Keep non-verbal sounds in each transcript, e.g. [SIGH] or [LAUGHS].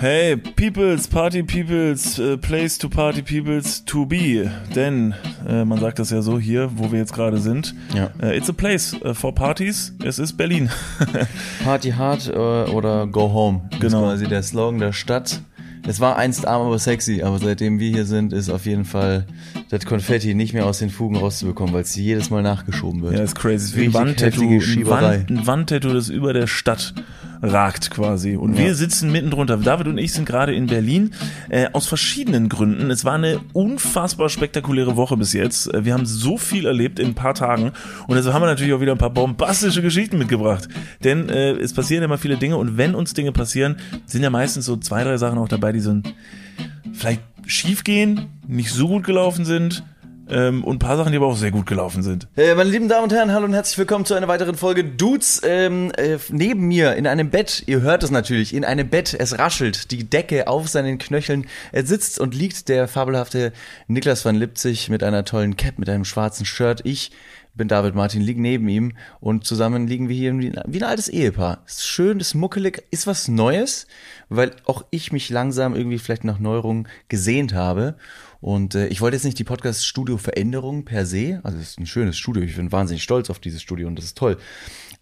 Hey, Peoples, Party Peoples, uh, Place to Party Peoples to be. Denn, äh, man sagt das ja so hier, wo wir jetzt gerade sind. Ja. Äh, it's a place uh, for parties. Es ist Berlin. [LAUGHS] Party hard äh, oder go home. Das Genau. ist quasi der Slogan der Stadt. Es war einst arm, aber sexy, aber seitdem wir hier sind, ist auf jeden Fall das Konfetti nicht mehr aus den Fugen rauszubekommen, weil es jedes Mal nachgeschoben wird. ja, ist crazy. Wie ein Wandtattoo. ein Wandtattoo, das über der Stadt ragt quasi. Und Ja. wir sitzen mitten drunter. David und ich sind gerade in Berlin äh, aus verschiedenen Gründen. Es war eine unfassbar spektakuläre Woche bis jetzt. Äh, Wir haben so viel erlebt in ein paar Tagen und deshalb haben wir natürlich auch wieder ein paar bombastische Geschichten mitgebracht. Denn äh, es passieren immer viele Dinge und wenn uns Dinge passieren, sind ja meistens so zwei, drei Sachen auch dabei, die so ein, vielleicht schief gehen, nicht so gut gelaufen sind ähm, und ein paar Sachen, die aber auch sehr gut gelaufen sind. Äh, meine lieben Damen und Herren, hallo und herzlich willkommen zu einer weiteren Folge Dudes. Ähm, äh, neben mir in einem Bett, ihr hört es natürlich, in einem Bett, es raschelt, die Decke auf seinen Knöcheln. Er sitzt und liegt der fabelhafte Niklas van Lipzig mit einer tollen Cap, mit einem schwarzen Shirt. Ich bin David Martin, liege neben ihm und zusammen liegen wir hier wie, ein altes Ehepaar. Ist schön, ist muckelig, ist was Neues, weil auch ich mich langsam irgendwie vielleicht nach Neuerungen gesehnt habe. Und äh, ich wollte jetzt nicht die Podcast-Studio-Veränderung per se, also es ist ein schönes Studio, ich bin wahnsinnig stolz auf dieses Studio und das ist toll.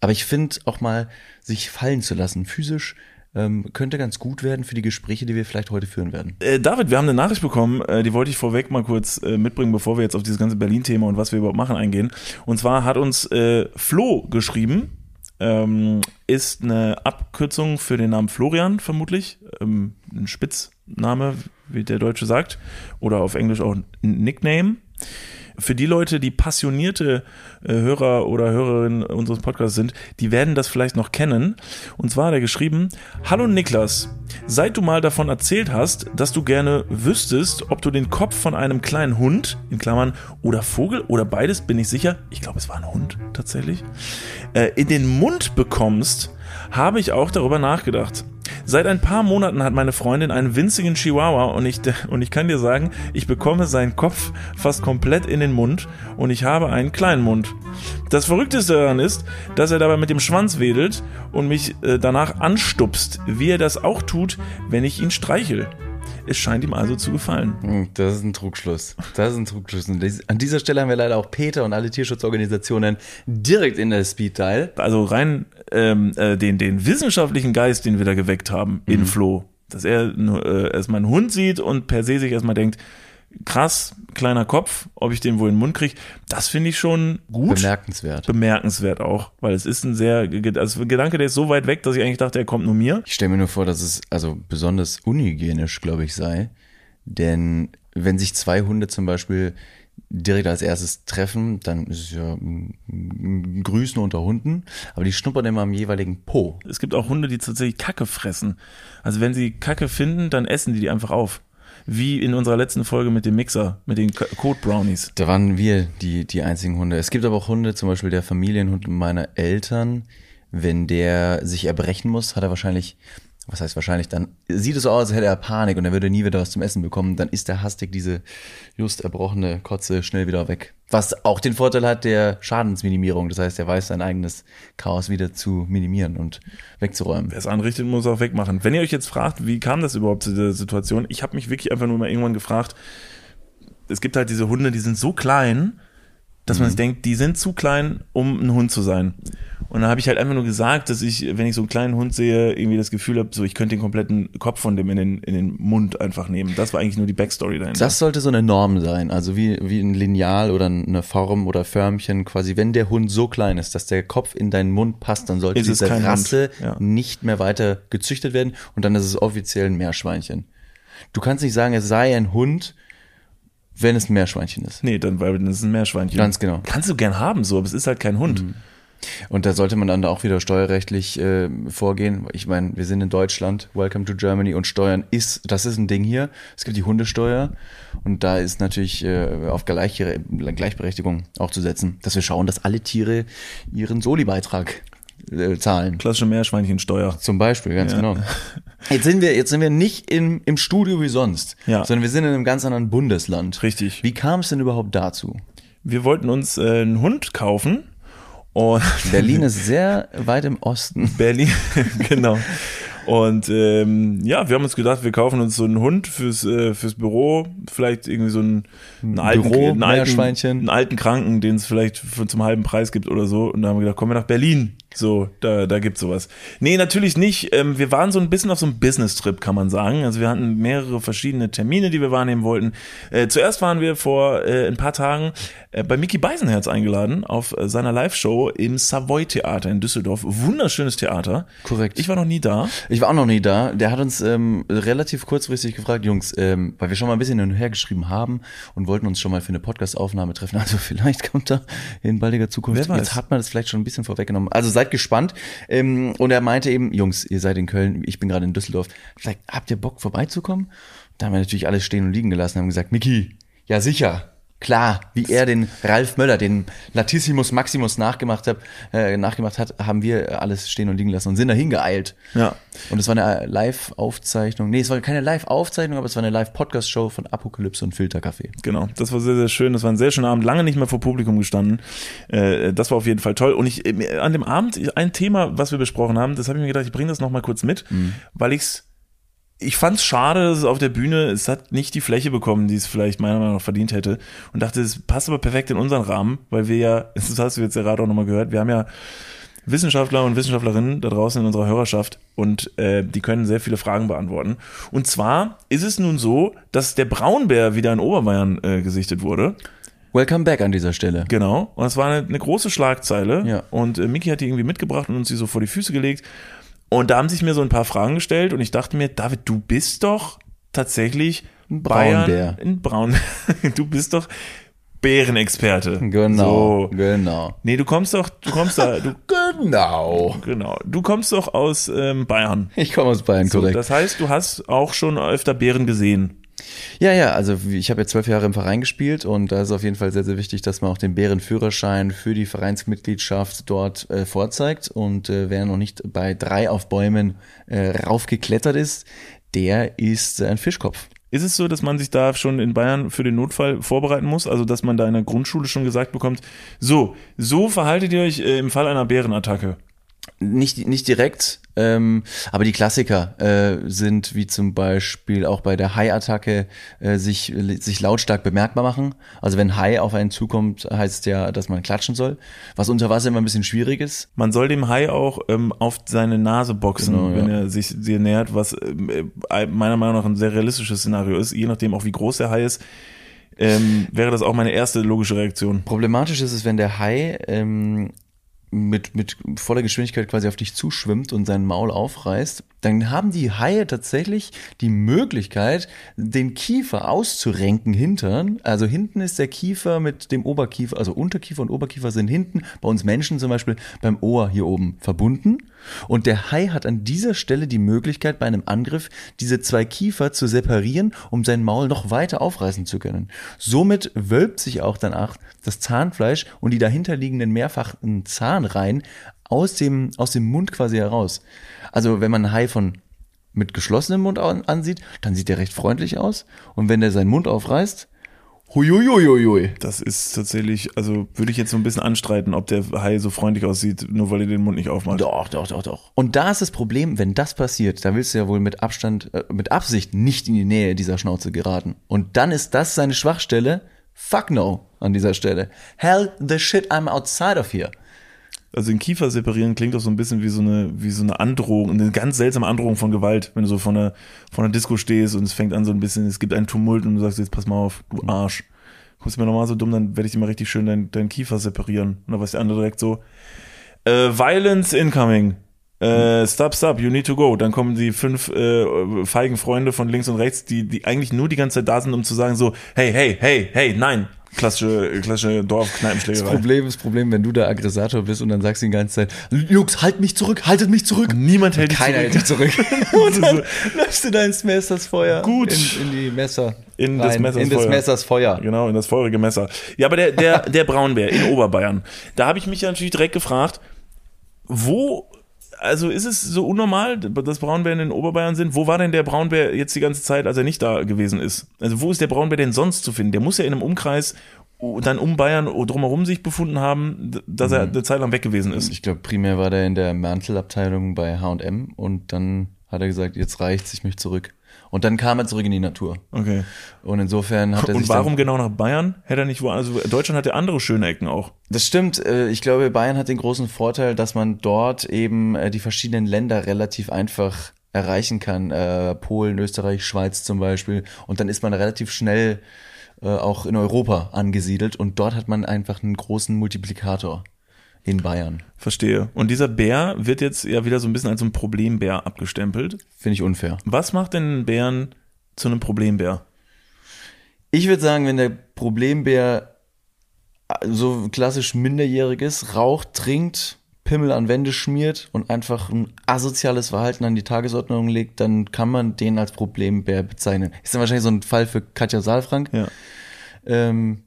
Aber ich finde auch mal, sich fallen zu lassen, physisch, ähm, könnte ganz gut werden für die Gespräche, die wir vielleicht heute führen werden. Äh, David, wir haben eine Nachricht bekommen, äh, die wollte ich vorweg mal kurz äh, mitbringen, bevor wir jetzt auf dieses ganze Berlin-Thema und was wir überhaupt machen eingehen. Und zwar hat uns äh, Flo geschrieben, ähm, ist eine Abkürzung für den Namen Florian vermutlich, ähm, ein Spitzname, wie der Deutsche sagt, oder auf Englisch auch Nickname. Für die Leute, die passionierte äh, Hörer oder Hörerinnen unseres Podcasts sind, die werden das vielleicht noch kennen. Und zwar hat er geschrieben, Hallo Niklas, seit du mal davon erzählt hast, dass du gerne wüsstest, ob du den Kopf von einem kleinen Hund, in Klammern, oder Vogel oder beides, bin ich sicher, ich glaube es war ein Hund tatsächlich, äh, in den Mund bekommst, habe ich auch darüber nachgedacht. Seit ein paar Monaten hat meine Freundin einen winzigen Chihuahua und ich, [LAUGHS] und ich kann dir sagen, ich bekomme seinen Kopf fast komplett in den Mund und ich habe einen kleinen Mund. Das Verrückteste daran ist, dass er dabei mit dem Schwanz wedelt und mich äh, danach anstupst, wie er das auch tut, wenn ich ihn streichel. Es scheint ihm also zu gefallen. Hm, Das ist ein Trugschluss. Das ist ein Trugschluss. Und an dieser Stelle haben wir leider auch Peter und alle Tierschutzorganisationen direkt in der Speed Dial. Also rein ähm, äh, den, den wissenschaftlichen Geist, den wir da geweckt haben in Flo, dass er äh, erstmal einen Hund sieht und per se sich erstmal denkt, krass, kleiner Kopf, ob ich den wohl in den Mund kriege, das finde ich schon gut. Bemerkenswert. Bemerkenswert auch, weil es ist ein sehr, also ein Gedanke, der ist so weit weg, dass ich eigentlich dachte, er kommt nur mir. Ich stelle mir nur vor, dass es also besonders unhygienisch, glaube ich, sei. Denn wenn sich zwei Hunde zum Beispiel direkt als erstes treffen, dann ist es ja ein Grüßen unter Hunden, aber die schnuppern immer am jeweiligen Po. Es gibt auch Hunde, die tatsächlich Kacke fressen. Also wenn sie Kacke finden, dann essen die die einfach auf. Wie in unserer letzten Folge mit dem Mixer, mit den Code Brownies. Da waren wir die, die einzigen Hunde. Es gibt aber auch Hunde, zum Beispiel der Familienhund meiner Eltern. Wenn der sich erbrechen muss, hat er wahrscheinlich, was heißt wahrscheinlich, dann sieht es so aus, als hätte er Panik und er würde nie wieder was zum Essen bekommen. Dann ist der hastig diese just erbrochene Kotze schnell wieder weg. Was auch den Vorteil hat der Schadensminimierung. Das heißt, er weiß sein eigenes Chaos wieder zu minimieren und wegzuräumen. Wer es anrichtet, muss auch wegmachen. Wenn ihr euch jetzt fragt, wie kam das überhaupt zu der Situation? Ich habe mich wirklich einfach nur mal irgendwann gefragt, es gibt halt diese Hunde, die sind so klein, dass man sich denkt, die sind zu klein, um ein Hund zu sein. Und dann habe ich halt einfach nur gesagt, dass ich, wenn ich so einen kleinen Hund sehe, irgendwie das Gefühl habe, so ich könnte den kompletten Kopf von dem in den, in den Mund einfach nehmen. Das war eigentlich nur die Backstory dahinter. Das sollte so eine Norm sein, also wie, wie ein Lineal oder eine Form oder Förmchen quasi. Wenn der Hund so klein ist, dass der Kopf in deinen Mund passt, dann sollte Ist es diese Rasse ja. nicht mehr weiter gezüchtet werden und dann ist es offiziell ein Meerschweinchen. Du kannst nicht sagen, es sei ein Hund, wenn es ein Meerschweinchen ist. nee, dann, weil das ist ein Meerschweinchen. Ganz genau. Kannst du gern haben, so, aber es ist halt kein Hund. Und da sollte man dann auch wieder steuerrechtlich äh, vorgehen. Ich meine, wir sind in Deutschland, welcome to Germany und Steuern ist, das ist ein Ding hier. Es gibt die Hundesteuer und da ist natürlich äh, auf gleiche, Gleichberechtigung auch zu setzen, dass wir schauen, dass alle Tiere ihren Soli-Beitrag äh, zahlen. Klassische Meerschweinchensteuer. Zum Beispiel, ganz Ja. genau. [LAUGHS] Jetzt sind wir, jetzt sind wir nicht im, im Studio wie sonst, Ja. sondern wir sind in einem ganz anderen Bundesland. Richtig. Wie kam es denn überhaupt dazu? Wir wollten uns äh, einen Hund kaufen und [LAUGHS] Berlin ist sehr weit im Osten. Berlin, [LAUGHS] genau. Und ähm, ja, wir haben uns gedacht, wir kaufen uns so einen Hund fürs, äh, fürs Büro, vielleicht irgendwie so einen, einen alten, Büro, einen, alten, einen alten Kranken, den es vielleicht für, zum halben Preis gibt oder so. Und da haben wir gedacht, kommen wir nach Berlin. So, da, da gibt's sowas. Nee, natürlich nicht. Ähm, wir waren so ein bisschen auf so einem Business-Trip, kann man sagen. Also wir hatten mehrere verschiedene Termine, die wir wahrnehmen wollten. Äh, zuerst waren wir vor äh, ein paar Tagen äh, bei Mickey Beisenherz eingeladen auf seiner Live-Show im Savoy Theater in Düsseldorf. Wunderschönes Theater. Korrekt. Ich war noch nie da. Ich war auch noch nie da. Der hat uns ähm, relativ kurzfristig gefragt, Jungs, ähm, weil wir schon mal ein bisschen hin und her geschrieben haben und wollten uns schon mal für eine Podcast-Aufnahme treffen. [LAUGHS] Also vielleicht kommt da in baldiger Zukunft. Wer weiß. Jetzt hat man das vielleicht schon ein bisschen vorweggenommen. Also seid gespannt. Ähm, und er meinte eben, Jungs, ihr seid in Köln, ich bin gerade in Düsseldorf. Vielleicht habt ihr Bock vorbeizukommen? Da haben wir natürlich alles stehen und liegen gelassen, haben gesagt, Miki, ja sicher. Klar, wie er den Ralf Möller, den Latissimus Maximus nachgemacht hat, äh, nachgemacht hat, haben wir alles stehen und liegen lassen und sind dahin geeilt. Ja. Und es war eine Live-Aufzeichnung. Nee, es war keine Live-Aufzeichnung, aber es war eine Live-Podcast-Show von Apokalypse und Filterkaffee. Genau, das war sehr, sehr schön. Das war ein sehr schöner Abend. Lange nicht mehr vor Publikum gestanden. Äh, das war auf jeden Fall toll. Und ich äh, an dem Abend ein Thema, was wir besprochen haben, das habe ich mir gedacht, ich bringe das noch mal kurz mit, weil ich's ich fand's schade, dass es auf der Bühne, es hat nicht die Fläche bekommen, die es vielleicht meiner Meinung nach verdient hätte. Und dachte, es passt aber perfekt in unseren Rahmen, weil wir ja, [LAUGHS] das hast du jetzt gerade auch nochmal gehört, wir haben ja Wissenschaftler und Wissenschaftlerinnen da draußen in unserer Hörerschaft und äh, die können sehr viele Fragen beantworten. Und zwar ist es nun so, dass der Braunbär wieder in Oberbayern äh, gesichtet wurde. Welcome back an dieser Stelle. Genau. Und es war eine, eine große Schlagzeile. Ja. Und äh, Miki hat die irgendwie mitgebracht und uns die so vor die Füße gelegt. Und da haben sich mir so ein paar Fragen gestellt und ich dachte mir, David, du bist doch tatsächlich Ein Braunbär. Bayern, ein Braun. [LAUGHS] du bist doch Bärenexperte. Genau, So. genau. Nee, du kommst doch, du kommst da, du, [LAUGHS] Genau. genau, du kommst doch aus ähm, Bayern. Ich komme aus Bayern, So, korrekt. das heißt, du hast auch schon öfter Bären gesehen. Ja, ja, also ich habe ja zwölf Jahre im Verein gespielt und da ist auf jeden Fall sehr, sehr wichtig, dass man auch den Bärenführerschein für die Vereinsmitgliedschaft dort äh, vorzeigt. Und äh, wer noch nicht bei drei auf Bäumen äh, raufgeklettert ist, der ist äh, ein Fischkopf. Ist es so, dass man sich da schon in Bayern für den Notfall vorbereiten muss? Also, dass man da in der Grundschule schon gesagt bekommt, so, so verhaltet ihr euch äh, im Fall einer Bärenattacke. Nicht, nicht direkt, ähm, aber die Klassiker äh, sind wie zum Beispiel auch bei der Hai-Attacke äh, sich, sich lautstark bemerkbar machen. Also wenn Hai auf einen zukommt, heißt ja, dass man klatschen soll. Was unter Wasser immer ein bisschen schwierig ist. Man soll dem Hai auch ähm, auf seine Nase boxen, Genau, wenn ja. er sich dir nähert, was ähm, äh, meiner Meinung nach ein sehr realistisches Szenario ist. Je nachdem auch wie groß der Hai ist, ähm, wäre das auch meine erste logische Reaktion. Problematisch ist es, wenn der Hai ähm, mit, mit voller Geschwindigkeit quasi auf dich zuschwimmt und sein Maul aufreißt, dann haben die Haie tatsächlich die Möglichkeit, den Kiefer auszurenken hintern. Also hinten ist der Kiefer mit dem Oberkiefer, also Unterkiefer und Oberkiefer sind hinten, bei uns Menschen zum Beispiel beim Ohr hier oben verbunden. Und der Hai hat an dieser Stelle die Möglichkeit, bei einem Angriff diese zwei Kiefer zu separieren, um sein Maul noch weiter aufreißen zu können. Somit wölbt sich auch danach das Zahnfleisch und die dahinterliegenden mehrfachen Zahnreihen aus dem, aus dem Mund quasi heraus. Also wenn man einen Hai von mit geschlossenem Mund an, ansieht, dann sieht er recht freundlich aus. Und wenn er seinen Mund aufreißt, huiuiuiui. Das ist tatsächlich, also würde ich jetzt so ein bisschen anstreiten, ob der Hai so freundlich aussieht, nur weil er den Mund nicht aufmacht. Doch, doch, doch, doch. Und da ist das Problem, wenn das passiert, da willst du ja wohl mit Abstand, äh, mit Absicht nicht in die Nähe dieser Schnauze geraten. Und dann ist das seine Schwachstelle. Fuck no an dieser Stelle. Hell the shit, I'm outside of here. Also den Kiefer separieren klingt doch so ein bisschen wie so eine, wie so eine Androhung, eine ganz seltsame Androhung von Gewalt, wenn du so vor einer, vor einer Disco stehst und es fängt an so ein bisschen, es gibt einen Tumult und du sagst jetzt pass mal auf, du Arsch. Kommst du mir nochmal so dumm, dann werde ich dir mal richtig schön deinen deinen Kiefer separieren. Und dann weiß der andere direkt so, äh, Violence incoming. Äh, stop, stop, you need to go. Dann kommen die fünf äh, feigen Freunde von links und rechts, die, die eigentlich nur die ganze Zeit da sind, um zu sagen so, hey, hey, hey, hey, nein. Klassische, klassische Das Dorfkneipenschlägerei. Problem ist Problem, wenn du der Aggressator bist und dann sagst du die ganze Zeit, Jungs, halt mich zurück, haltet mich zurück. Niemand hält dich Keiner zurück. hält dich zurück. [LAUGHS] [LAUGHS] und dann läufst du da ins Messersfeuer. Gut. In, in die Messer. In rein. Messers in Feuer. Messers Feuer. Genau, in das feurige Messer. Ja, aber der, der, der Braunbär in Oberbayern, da habe ich mich ja natürlich direkt gefragt, wo, also ist es so unnormal, dass Braunbären in Oberbayern sind? Wo war denn der Braunbär jetzt die ganze Zeit, als er nicht da gewesen ist? Also wo ist der Braunbär denn sonst zu finden? Der muss ja in einem Umkreis dann um Bayern drumherum sich befunden haben, dass er eine Zeit lang weg gewesen ist. Ich glaube, primär war der in der Mantelabteilung bei H&M und dann hat er gesagt, jetzt reicht's, ich möchte zurück. Und dann kam er zurück in die Natur. Okay. Und insofern hat er sich Und warum genau nach Bayern? Hätte er nicht wo, also Deutschland hat ja andere schöne Ecken auch. Das stimmt. äh, Ich glaube, Bayern hat den großen Vorteil, dass man dort eben äh, die verschiedenen Länder relativ einfach erreichen kann. Äh, Polen, Österreich, Schweiz zum Beispiel. Und dann ist man relativ schnell auch in Europa angesiedelt. Und dort hat man einfach einen großen Multiplikator in Bayern. Verstehe. Und dieser Bär wird jetzt ja wieder so ein bisschen als so ein Problembär abgestempelt. Finde ich unfair. Was macht denn einen Bären zu einem Problembär? Ich würde sagen, wenn der Problembär so klassisch minderjährig ist, raucht, trinkt, Pimmel an Wände schmiert und einfach ein asoziales Verhalten an die Tagesordnung legt, dann kann man den als Problembär bezeichnen. Ist dann wahrscheinlich so ein Fall für Katja Saalfrank. Ja. Ähm,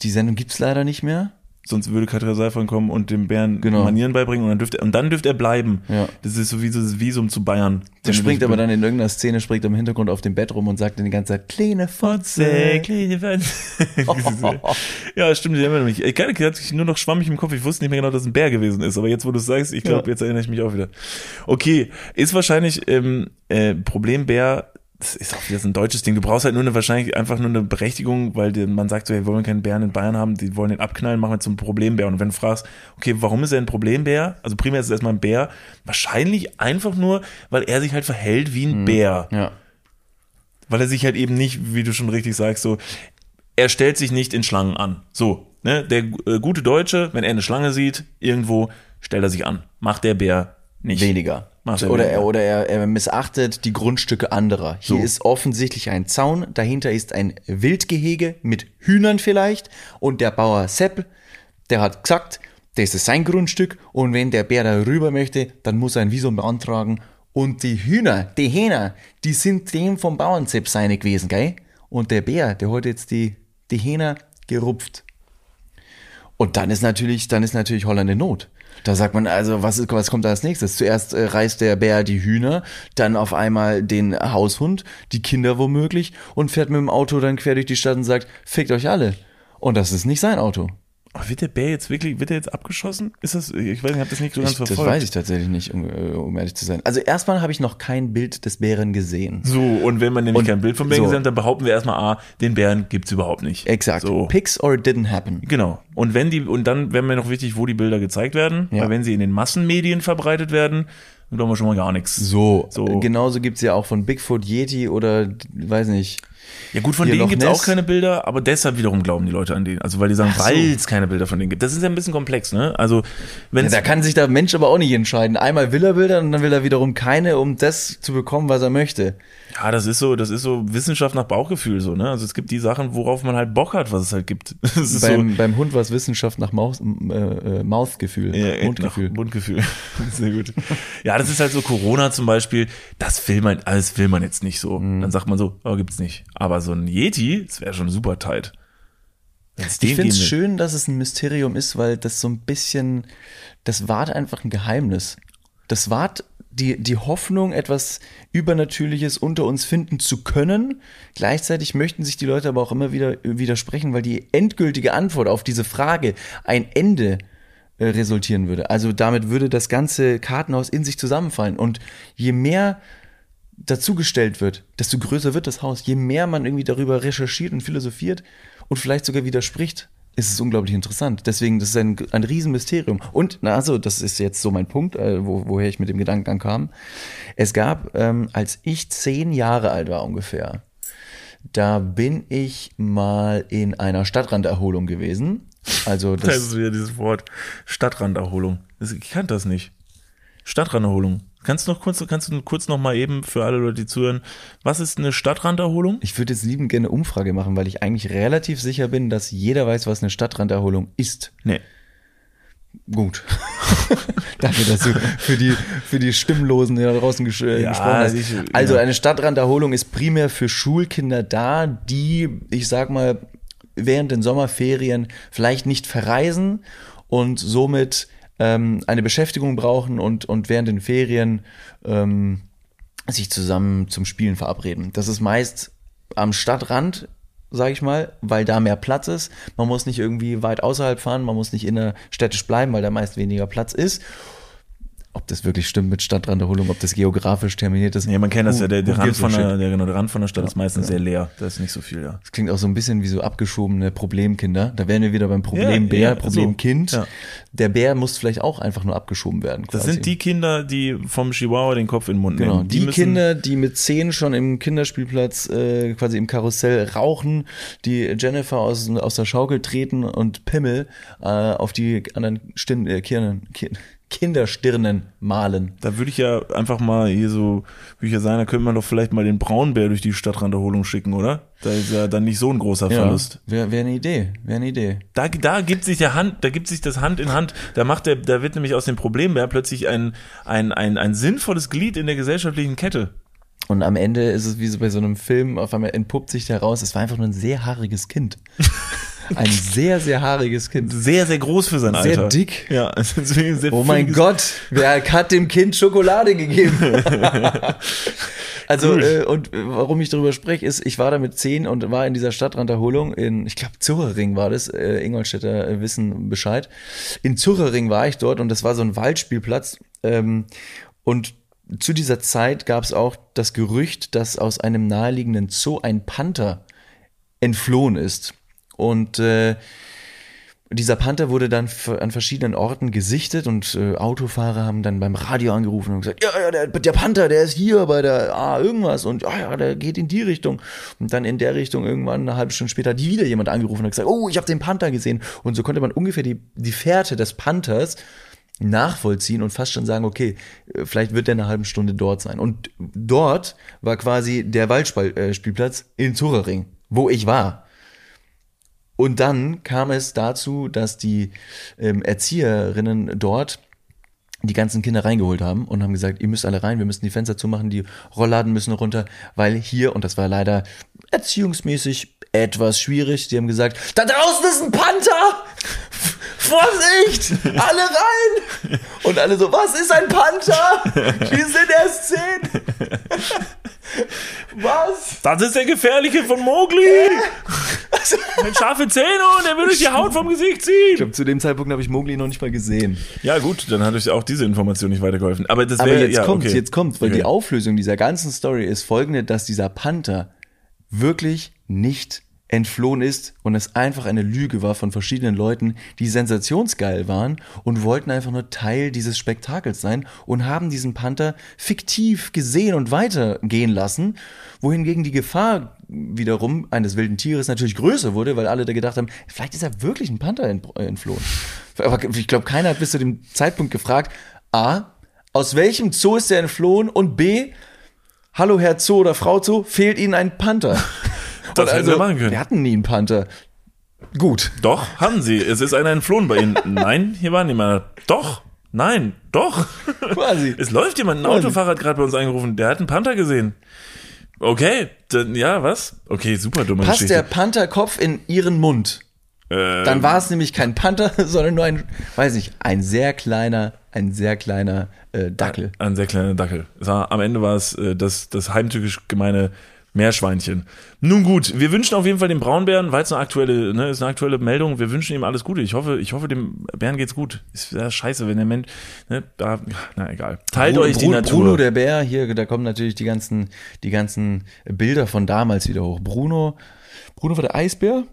die Sendung gibt's leider nicht mehr. Sonst würde Katja Seifern kommen und dem Bären Genau. Manieren beibringen und dann dürfte, und dann dürfte er bleiben. Ja. Das ist so wie so das Visum zu Bayern. Der springt aber dann in irgendeiner Szene, springt im Hintergrund auf dem Bett rum und sagt dann die ganze Zeit, kleine Fotze. kleine Fotze. [LAUGHS] [LAUGHS] ja, stimmt, wir noch nicht. Ich ich hatte nur noch schwammig im Kopf. Ich wusste nicht mehr genau, dass es ein Bär gewesen ist. Aber jetzt, wo du es sagst, ich glaube, Ja. jetzt erinnere ich mich auch wieder. Okay, ist wahrscheinlich ähm, äh, Problembär. Das ist auch wieder so ein deutsches Ding. Du brauchst halt nur eine, wahrscheinlich einfach nur eine Berechtigung, weil man sagt so, hey, wir wollen keinen Bären in Bayern haben, die wollen den abknallen, machen wir zum Problembär. Und wenn du fragst, okay, warum ist er ein Problembär? Also primär ist es erstmal ein Bär. Wahrscheinlich einfach nur, weil er sich halt verhält wie ein Bär Ja. weil er sich halt eben nicht, wie du schon richtig sagst, so, er stellt sich nicht in Schlangen an. So, ne, der äh, gute Deutsche, wenn er eine Schlange sieht, irgendwo, stellt er sich an. Macht der Bär nicht. Weniger. Er oder er, oder er, er missachtet die Grundstücke anderer. Hier So. ist offensichtlich ein Zaun, dahinter ist ein Wildgehege mit Hühnern vielleicht und der Bauer Sepp, der hat gesagt, das ist sein Grundstück und wenn der Bär da rüber möchte, dann muss er ein Visum beantragen und die Hühner, die Hähner, die sind dem vom Bauern Sepp seine gewesen, gell? Und der Bär, der hat jetzt die, die Hähner gerupft. Und dann ist natürlich, dann ist natürlich Holland in Not. Da sagt man also, was, ist, was kommt da als nächstes? Zuerst äh, reißt der Bär die Hühner, dann auf einmal den Haushund, die Kinder womöglich und fährt mit dem Auto dann quer durch die Stadt und sagt, fickt euch alle. Und das ist nicht sein Auto. Aber wird der Bär jetzt wirklich, wird er jetzt abgeschossen? Ist das, ich weiß nicht, ich habe das nicht so ganz Ich, das verfolgt. weiß ich tatsächlich nicht, um, äh, um ehrlich zu sein. Also erstmal habe ich noch kein Bild des Bären gesehen. So, und wenn man nämlich Und kein Bild vom Bären so. gesehen hat, dann behaupten wir erstmal, ah, den Bären gibt's überhaupt nicht. Exakt. So. Pics or it didn't happen. Genau. Und wenn die, und dann wäre mir noch wichtig, wo die Bilder gezeigt werden, Ja. weil wenn sie in den Massenmedien verbreitet werden, dann glauben wir schon mal gar nichts. So, So. genauso gibt's ja auch von Bigfoot, Yeti oder, weiß nicht, Ja gut, von denen gibt's Ness. auch keine Bilder, aber deshalb wiederum glauben die Leute an den. Also weil die sagen, so. weil es keine Bilder von denen gibt. Das ist ja ein bisschen komplex, ne? Also wenn Ja, da kann sich der Mensch aber auch nicht entscheiden. Einmal will er Bilder und dann will er wiederum keine, um das zu bekommen, was er möchte. Ja, das ist so, das ist so Wissenschaft nach Bauchgefühl so, ne? Also es gibt die Sachen, worauf man halt Bock hat, was es halt gibt. [LAUGHS] Das ist Beim, beim Hund war es Wissenschaft nach Maus, äh, äh, Mouthgefühl, so ja, Mundgefühl. nach Mundgefühl. [LAUGHS] Sehr gut. Ja, das ist halt so Corona zum Beispiel, das will man, alles will man jetzt nicht so. Mhm. Dann sagt man so, oh, gibt's nicht. Aber so ein Yeti, das wäre schon super tight. Ich finde es schön, dass es ein Mysterium ist, weil das so ein bisschen, das wahrt einfach ein Geheimnis. Das wahrt die, die Hoffnung, etwas Übernatürliches unter uns finden zu können. Gleichzeitig möchten sich die Leute aber auch immer wieder widersprechen, weil die endgültige Antwort auf diese Frage ein Ende äh, resultieren würde. Also damit würde das ganze Kartenhaus in sich zusammenfallen. Und je mehr dazugestellt wird, desto größer wird das Haus. Je mehr man irgendwie darüber recherchiert und philosophiert und vielleicht sogar widerspricht, ist es unglaublich interessant. Deswegen, das ist ein, ein Riesenmysterium. Und, na also, das ist jetzt so mein Punkt, äh, wo, woher ich mit dem Gedankengang kam. Es gab, ähm, als ich zehn Jahre alt war ungefähr, da bin ich mal in einer Stadtranderholung gewesen. Also Das das, ist wieder dieses Wort Stadtranderholung. Ich kannte das nicht. Stadtranderholung. Kannst du noch kurz, kannst du kurz noch mal eben für alle Leute, die zuhören, was ist eine Stadtranderholung? Ich würde jetzt liebend gerne eine Umfrage machen, weil ich eigentlich relativ sicher bin, dass jeder weiß, was eine Stadtranderholung ist. Nee. Gut. [LAUGHS] Danke, dass du für die, für die Stimmlosen die da draußen gesch äh, Ja, gesprochen hast. ich- also ja. eine Stadtranderholung ist primär für Schulkinder da, die, ich sag mal, während den Sommerferien vielleicht nicht verreisen und somit ähm, eine Beschäftigung brauchen und, und während den Ferien ähm, sich zusammen zum Spielen verabreden. Das ist meist am Stadtrand, sage ich mal, weil da mehr Platz ist. Man muss nicht irgendwie weit außerhalb fahren, man muss nicht innerstädtisch bleiben, weil da meist weniger Platz ist. Ob das wirklich stimmt mit Stadtranderholung, ob das geografisch terminiert ist. Ja, man kennt das ja, der, der, Rand von der, der, genau, der Rand von der Stadt ist meistens sehr leer. Da ist nicht so viel, ja. Das klingt auch so ein bisschen wie so abgeschobene Problemkinder. Da wären wir wieder beim Problembär, Ja, ja, Problemkind. so, ja. Der Bär muss vielleicht auch einfach nur abgeschoben werden. Das quasi. sind die Kinder, die vom Chihuahua den Kopf in den Mund Genau, nehmen. die, müssen- Kinder, die mit zehn schon im Kinderspielplatz äh, quasi im Karussell rauchen, die Jennifer aus, aus der Schaukel treten und Pimmel äh, auf die anderen Stirn, äh, Kirnen, Ki- Kinderstirnen malen. Da würde ich ja einfach mal hier so, würde ich ja sagen, da könnte man doch vielleicht mal den Braunbär durch die Stadtranderholung schicken, oder? Da ist ja dann nicht so ein großer Verlust. Wäre wär eine Idee, wäre eine Idee. Da, da gibt sich der Hand, da gibt sich das Hand in Hand. Da macht der, da wird nämlich aus dem Problembär plötzlich ein, ein, ein, ein sinnvolles Glied in der gesellschaftlichen Kette. Und am Ende ist es wie so bei so einem Film, auf einmal entpuppt sich heraus, es war einfach nur ein sehr haariges Kind. [LAUGHS] Ein sehr, sehr haariges Kind. Sehr, sehr groß für sein Sehr Alter. dick. Ja, [LAUGHS] deswegen sehr Oh mein Gott, wer hat dem Kind Schokolade gegeben? [LAUGHS] also, Cool. äh, und warum ich darüber spreche, ist, ich war da mit zehn und war in dieser Stadtranderholung in, ich glaube, Zurrering war das, äh, Ingolstädter äh, wissen Bescheid. In Zurrering war ich dort und das war so ein Waldspielplatz. Ähm, und zu dieser Zeit gab es auch das Gerücht, dass aus einem naheliegenden Zoo ein Panther entflohen ist. Und äh, dieser Panther wurde dann an verschiedenen Orten gesichtet und äh, Autofahrer haben dann beim Radio angerufen und gesagt, ja, ja, der, der Panther, der ist hier bei der ah, irgendwas und ja, ja, der geht in die Richtung. Und dann in der Richtung irgendwann eine halbe Stunde später hat wieder jemand angerufen und gesagt, oh, ich habe den Panther gesehen. Und so konnte man ungefähr die, die Fährte des Panthers nachvollziehen und fast schon sagen, okay, äh, vielleicht wird der eine halbe Stunde dort sein. Und dort war quasi der Waldspielplatz in Zurering, wo ich war. Und dann kam es dazu, dass die ähm, Erzieherinnen dort die ganzen Kinder reingeholt haben und haben gesagt, ihr müsst alle rein, wir müssen die Fenster zumachen, die Rollladen müssen runter, weil hier, und das war leider erziehungsmäßig etwas schwierig, die haben gesagt, da draußen ist ein Panther! [LAUGHS] Vorsicht! Alle rein! Und alle so, was ist ein Panther? Wir sind erst zehn! [LAUGHS] Was? Das ist der gefährliche von Mowgli. Mit scharfe Zähne und er will euch die Haut vom Gesicht Ich ziehen. glaube, zu dem Zeitpunkt habe ich Mowgli noch nicht mal gesehen. Ja gut, dann hat euch auch diese Information nicht weitergeholfen. Aber das Aber wäre jetzt ja, kommt's, okay. jetzt kommt's, weil okay. die Auflösung dieser ganzen Story ist folgende, dass dieser Panther wirklich nicht entflohen ist und es einfach eine Lüge war von verschiedenen Leuten, die sensationsgeil waren und wollten einfach nur Teil dieses Spektakels sein und haben diesen Panther fiktiv gesehen und weitergehen lassen, wohingegen die Gefahr wiederum eines wilden Tieres natürlich größer wurde, weil alle da gedacht haben, vielleicht ist er wirklich ein Panther äh, entflohen. Aber ich glaube, keiner hat bis zu dem Zeitpunkt gefragt, A, aus welchem Zoo ist er entflohen und B, hallo Herr Zoo oder Frau Zoo, fehlt Ihnen ein Panther? Das Und hätten wir machen können. Wir hatten nie einen Panther. Gut. Doch, haben sie. Es ist einer entflohen bei Ihnen. [LAUGHS] Nein, hier war niemand. Doch, nein, doch. Quasi. Es läuft jemand. Ein Autofahrer hat gerade bei uns angerufen. Der hat einen Panther gesehen. Okay, dann, ja, was? Okay, super dumme Passt Geschichte. der Pantherkopf in Ihren Mund? äh, Dann war es nämlich kein Panther, [LAUGHS] sondern nur ein, weiß nicht, ein sehr kleiner, ein sehr kleiner äh, Dackel. Ein sehr kleiner Dackel. War, am Ende war es äh, das, das heimtückisch gemeine Meerschweinchen. Nun gut, wir wünschen auf jeden Fall dem Braunbären, weil es eine aktuelle, ne, ist eine aktuelle Meldung, wir wünschen ihm alles Gute. Ich hoffe, ich hoffe, dem Bären geht's gut. Ist ja scheiße, wenn der Mensch, ne, da, na egal. Teilt Bruno, euch die Bruno, Natur. Bruno der Bär, hier, da kommen natürlich die ganzen, die ganzen Bilder von damals wieder hoch. Bruno, Bruno war der Eisbär,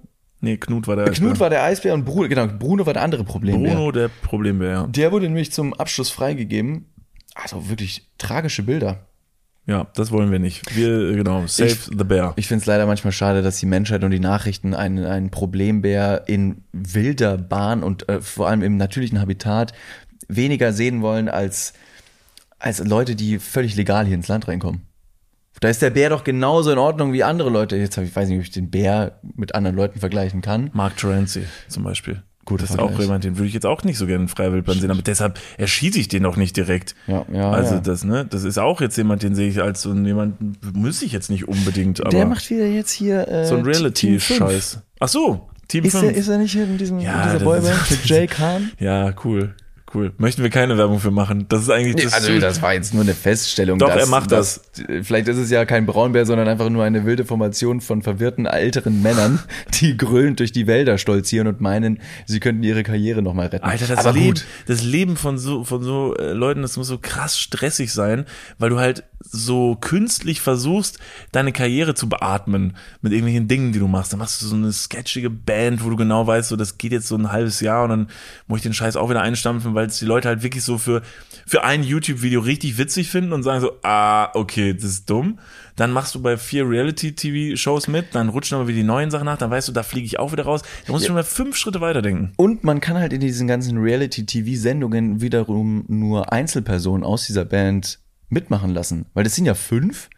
nee, Knut war der. Knut war der Eisbär und Bruno, genau, Bruno war der andere Problembär. Bruno der Problembär, ja. Der wurde nämlich zum Abschluss freigegeben. Also wirklich tragische Bilder. Ja, das wollen wir nicht. Wir, genau, save Ich- the bear. Ich finde es leider manchmal schade, dass die Menschheit und die Nachrichten einen, einen Problembär in wilder Bahn und äh, vor allem im natürlichen Habitat weniger sehen wollen als, als Leute, die völlig legal hier ins Land reinkommen. Da ist der Bär doch genauso in Ordnung wie andere Leute. Jetzt hab ich weiß nicht, ob ich den Bär mit anderen Leuten vergleichen kann. Mark Terenzi zum Beispiel. Guter das ist auch jemand, den würde ich jetzt auch nicht so gerne in freier Wildbahn sehen, aber deshalb erschieße ich den auch nicht direkt. Ja, ja, also ja. das, ne, das ist auch jetzt jemand, den sehe ich als so jemanden, muss ich jetzt nicht unbedingt, aber der macht wieder jetzt hier äh, so ein. Reality-Scheiß. Ach so, Team Ist 5. er, ist er nicht hier in, diesem, Ja, in dieser Boyband [LAUGHS] mit Jay Khan? ja, cool. Cool. Möchten wir keine Werbung für machen. Das ist eigentlich das. also das war jetzt nur eine Feststellung. Doch, er macht das. Vielleicht ist es ja kein Braunbär, sondern einfach nur eine wilde Formation von verwirrten älteren Männern, [LAUGHS] die grölend durch die Wälder stolzieren und meinen, sie könnten ihre Karriere nochmal retten. Alter, das Aber Leben, gut. das Leben von so, von so äh, Leuten, das muss so krass stressig sein, weil du halt so künstlich versuchst, deine Karriere zu beatmen mit irgendwelchen Dingen, die du machst. Dann machst du so eine sketchige Band, wo du genau weißt, so das geht jetzt so ein halbes Jahr und dann muss ich den Scheiß auch wieder einstampfen, weil es die Leute halt wirklich so für, für ein YouTube-Video richtig witzig finden und sagen so, ah, okay, das ist dumm. Dann machst du bei vier Reality-TV-Shows mit, dann rutschen aber wieder die neuen Sachen nach, dann weißt du, da fliege ich auch wieder raus. Da musst du schon mal fünf Schritte weiterdenken. Und man kann halt in diesen ganzen Reality-TV-Sendungen wiederum nur Einzelpersonen aus dieser Band mitmachen lassen. Weil das sind ja fünf.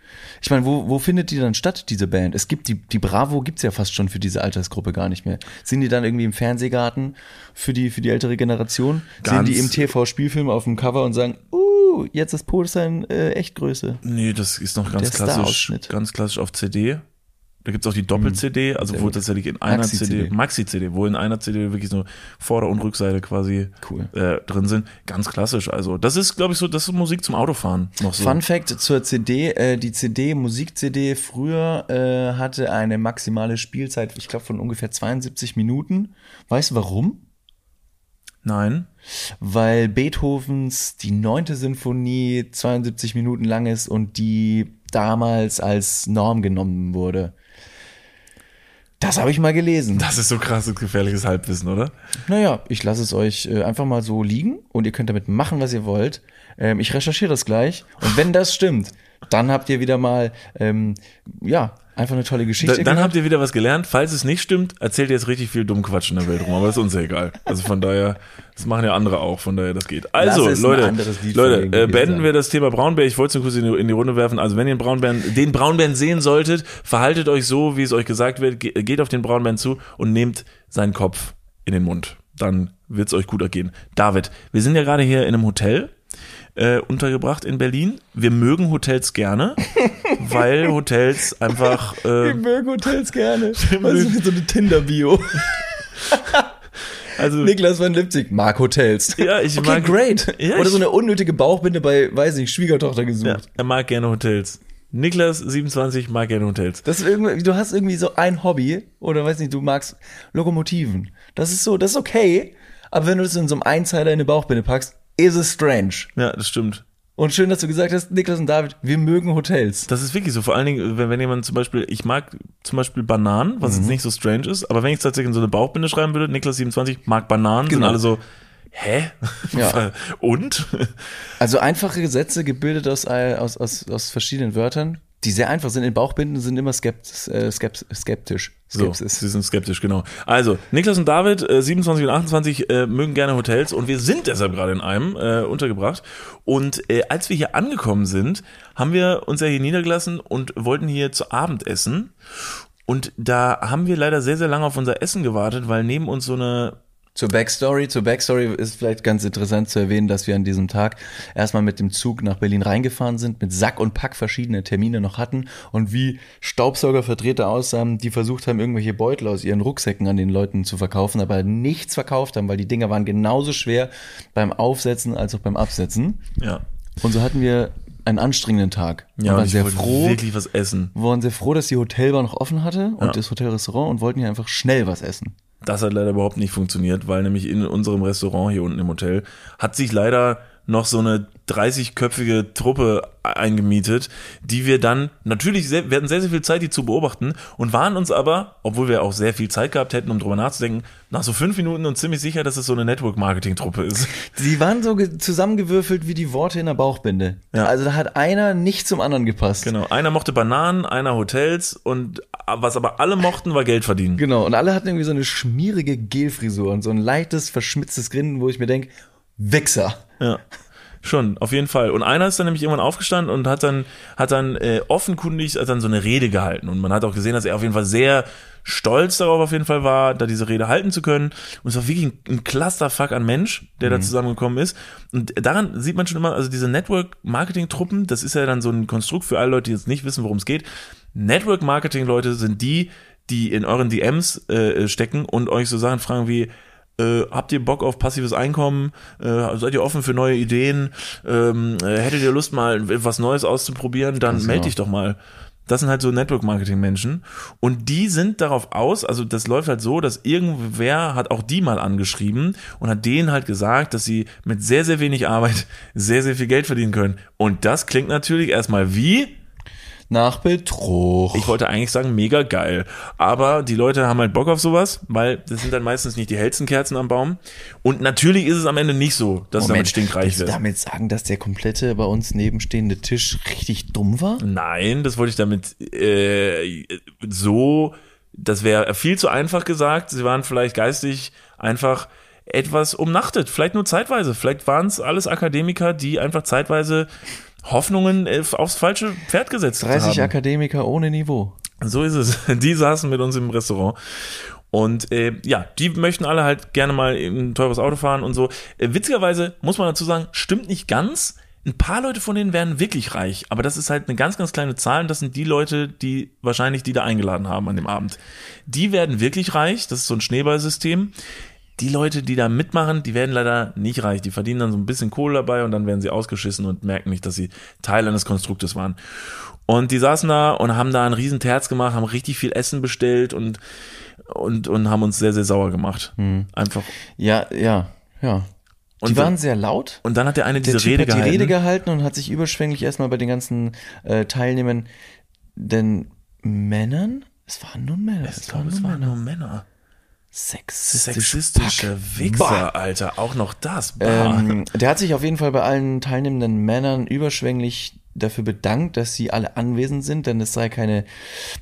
Ich meine, wo, wo findet die dann statt, diese Band? Es gibt die, die Bravo gibt's ja fast schon für diese Altersgruppe gar nicht mehr. Sind die dann irgendwie im Fernsehgarten für die, für die ältere Generation? Ganz- Sind die im TV-Spielfilm auf dem Cover und sagen, uh, jetzt ist Podesign äh, Echtgröße. Nee, das ist noch ganz Der klassisch, ganz klassisch auf CD. Da gibt's auch die Doppel-CD, also Sehr wo gut. tatsächlich in einer Maxi-CD. CD, Maxi-CD, wo in einer CD wirklich so Vorder- und Rückseite quasi Cool. äh, drin sind. Ganz klassisch. Also, das ist, glaube ich, so, das ist Musik zum Autofahren noch so. Fun Fact zur CD, äh, die CD, Musik-CD früher äh, hatte eine maximale Spielzeit, ich glaube, von ungefähr 72 Minuten. Weißt du warum? Nein. Weil Beethovens die neunte Sinfonie 72 Minuten lang ist und die damals als Norm genommen wurde. Das habe ich mal gelesen. Das ist so krasses, gefährliches Halbwissen, oder? Naja, ich lasse es euch äh, einfach mal so liegen und ihr könnt damit machen, was ihr wollt. Ähm, ich recherchiere das gleich und wenn das stimmt, dann habt ihr wieder mal, ähm, ja, einfach eine tolle Da, Geschichte. dann gehört. habt ihr wieder was gelernt. Falls es nicht stimmt, erzählt ihr jetzt richtig viel Dummquatsch in der Welt rum, aber ist uns ja egal. Also von daher, das machen ja andere auch, von daher, das geht. Also, Leute, Leute, äh, beenden wir das Thema Braunbär. Ich wollte es nur kurz in die, in die Runde werfen. Also, wenn ihr einen Braunbären, den Braunbären sehen solltet, verhaltet euch so, wie es euch gesagt wird. Ge geht auf den Braunbären zu und nehmt seinen Kopf in den Mund. Dann wird es euch gut ergehen. David, wir sind ja gerade hier in einem Hotel äh, untergebracht in Berlin. Wir mögen Hotels gerne, [LAUGHS] weil Hotels einfach wir äh, mögen Hotels gerne. [LAUGHS] Wir Was ist so eine Tinder-Bio? [LAUGHS] also Niklas van Lipzig mag Hotels. Ja, ich okay, mag- great. Ja, Oder ich- so eine unnötige Bauchbinde bei, weiß nicht, Schwiegertochter gesucht. ja, er mag gerne Hotels. Niklas 27 mag gerne Hotels. Das ist irgendwie, du hast irgendwie so ein Hobby oder weiß nicht, du magst Lokomotiven. Das ist so, das ist okay. Aber wenn du das in so einem Einzeiler in eine Bauchbinde packst, ist es strange. Ja, das stimmt. Und schön, dass du gesagt hast, Niklas und David, wir mögen Hotels. Das ist wirklich so. Vor allen Dingen, wenn, wenn jemand zum Beispiel, ich mag zum Beispiel Bananen, was Mhm. jetzt nicht so strange ist, aber wenn ich es tatsächlich in so eine Bauchbinde schreiben würde, Niklas 27 mag Bananen, sind Genau. alle so, hä? Ja. [LAUGHS] Und? Also einfache Sätze gebildet aus, aus, aus, aus verschiedenen Wörtern, die sehr einfach sind. In Bauchbinden sind immer skept, äh, skept, skeptisch. So, sie sind skeptisch, genau. Also, Niklas und David, äh, 27 und 28, äh, mögen gerne Hotels und wir sind deshalb gerade in einem äh, untergebracht. Und äh, als wir hier angekommen sind, haben wir uns ja hier niedergelassen und wollten hier zu Abend essen. Und da haben wir leider sehr, sehr lange auf unser Essen gewartet, weil neben uns so eine Zur Backstory, zur Backstory ist vielleicht ganz interessant zu erwähnen, dass wir an diesem Tag erstmal mit dem Zug nach Berlin reingefahren sind, mit Sack und Pack verschiedene Termine noch hatten und wie Staubsaugervertreter aussahen, die versucht haben, irgendwelche Beutel aus ihren Rucksäcken an den Leuten zu verkaufen, aber nichts verkauft haben, weil die Dinger waren genauso schwer beim Aufsetzen als auch beim Absetzen. Ja. Und so hatten wir einen anstrengenden Tag. Ja, waren sehr froh, wirklich was essen. waren sehr froh, dass die Hotelbar noch offen hatte und Ja. das Hotelrestaurant und wollten hier einfach schnell was essen. Das hat leider überhaupt nicht funktioniert, weil nämlich in unserem Restaurant hier unten im Hotel hat sich leider noch so eine 30-köpfige Truppe eingemietet, die wir dann natürlich, sehr, wir hatten sehr, sehr viel Zeit, die zu beobachten und waren uns aber, obwohl wir auch sehr viel Zeit gehabt hätten, um drüber nachzudenken, nach so fünf Minuten uns ziemlich sicher, dass es so eine Network-Marketing-Truppe ist. Sie waren so ge- zusammengewürfelt wie die Worte in der Bauchbinde. Ja. Also da hat einer nicht zum anderen gepasst. Genau. Einer mochte Bananen, einer Hotels und was aber alle mochten, war Geld verdienen. Genau, und alle hatten irgendwie so eine schmierige Gelfrisur und so ein leichtes, verschmitztes Grinsen, wo ich mir denke, Wichser. Ja. Schon, auf jeden Fall. Und einer ist dann nämlich irgendwann aufgestanden und hat dann, hat dann äh, offenkundig hat dann so eine Rede gehalten. Und man hat auch gesehen, dass er auf jeden Fall sehr stolz darauf auf jeden Fall war, da diese Rede halten zu können. Und es war wirklich ein, ein Clusterfuck an Mensch, der da zusammengekommen ist. Und daran sieht man schon immer, also diese Network-Marketing-Truppen, das ist ja dann so ein Konstrukt für alle Leute, die jetzt nicht wissen, worum es geht. Network-Marketing-Leute sind die, die in euren DMs äh, stecken und euch so Sachen fragen wie, äh, habt ihr Bock auf passives Einkommen? Äh, seid ihr offen für neue Ideen? Ähm, äh, hättet ihr Lust mal was Neues auszuprobieren? Dann Ganz melde genau. dich doch mal. Das sind halt so Network-Marketing-Menschen. Und die sind darauf aus, also das läuft halt so, dass irgendwer hat auch die mal angeschrieben und hat denen halt gesagt, dass sie mit sehr, sehr wenig Arbeit [LAUGHS] sehr, sehr viel Geld verdienen können. Und das klingt natürlich erstmal wie, Nach Betrug. ich wollte eigentlich sagen, mega geil. Aber die Leute haben halt Bock auf sowas, weil das sind dann meistens nicht die hellsten Kerzen am Baum. Und natürlich ist es am Ende nicht so, dass du damit stinkreich wirst. damit sagen, dass der komplette bei uns nebenstehende Tisch richtig dumm war? Nein, das wollte ich damit äh, so, das wäre viel zu einfach gesagt. Sie waren vielleicht geistig einfach etwas umnachtet, vielleicht nur zeitweise. Vielleicht waren es alles Akademiker, die einfach zeitweise Hoffnungen äh, aufs falsche Pferd gesetzt 30 haben. Akademiker ohne Niveau. So ist es. [LAUGHS] Die saßen mit uns im Restaurant. Und äh, ja, die möchten alle halt gerne mal ein teures Auto fahren und so. Äh, witzigerweise muss man dazu sagen, stimmt nicht ganz. Ein paar Leute von denen werden wirklich reich, aber das ist halt eine ganz, ganz kleine Zahl und das sind die Leute, die wahrscheinlich die da eingeladen haben an dem Abend. Die werden wirklich reich, das ist so ein Schneeballsystem. Die Leute, die da mitmachen, die werden leider nicht reich. Die verdienen dann so ein bisschen Kohle dabei und dann werden sie ausgeschissen und merken nicht, dass sie Teil eines Konstruktes waren. Und die saßen da und haben da einen riesen Terz gemacht, haben richtig viel Essen bestellt und, und, und haben uns sehr, sehr sauer gemacht. Einfach. Ja, ja, ja. Die Und waren dann- sehr laut. Und dann hat der eine Der diese Typ Rede hat die gehalten. Rede gehalten und hat sich überschwänglich erstmal bei den ganzen äh, Teilnehmern, den Männern, es waren nur Männer, ich glaube, es waren nur Männer. Sexistisch. Sexistische Wichser, Alter. Auch noch das. Bah. Ähm, der hat sich auf jeden Fall bei allen teilnehmenden Männern überschwänglich dafür bedankt, dass sie alle anwesend sind, denn es sei keine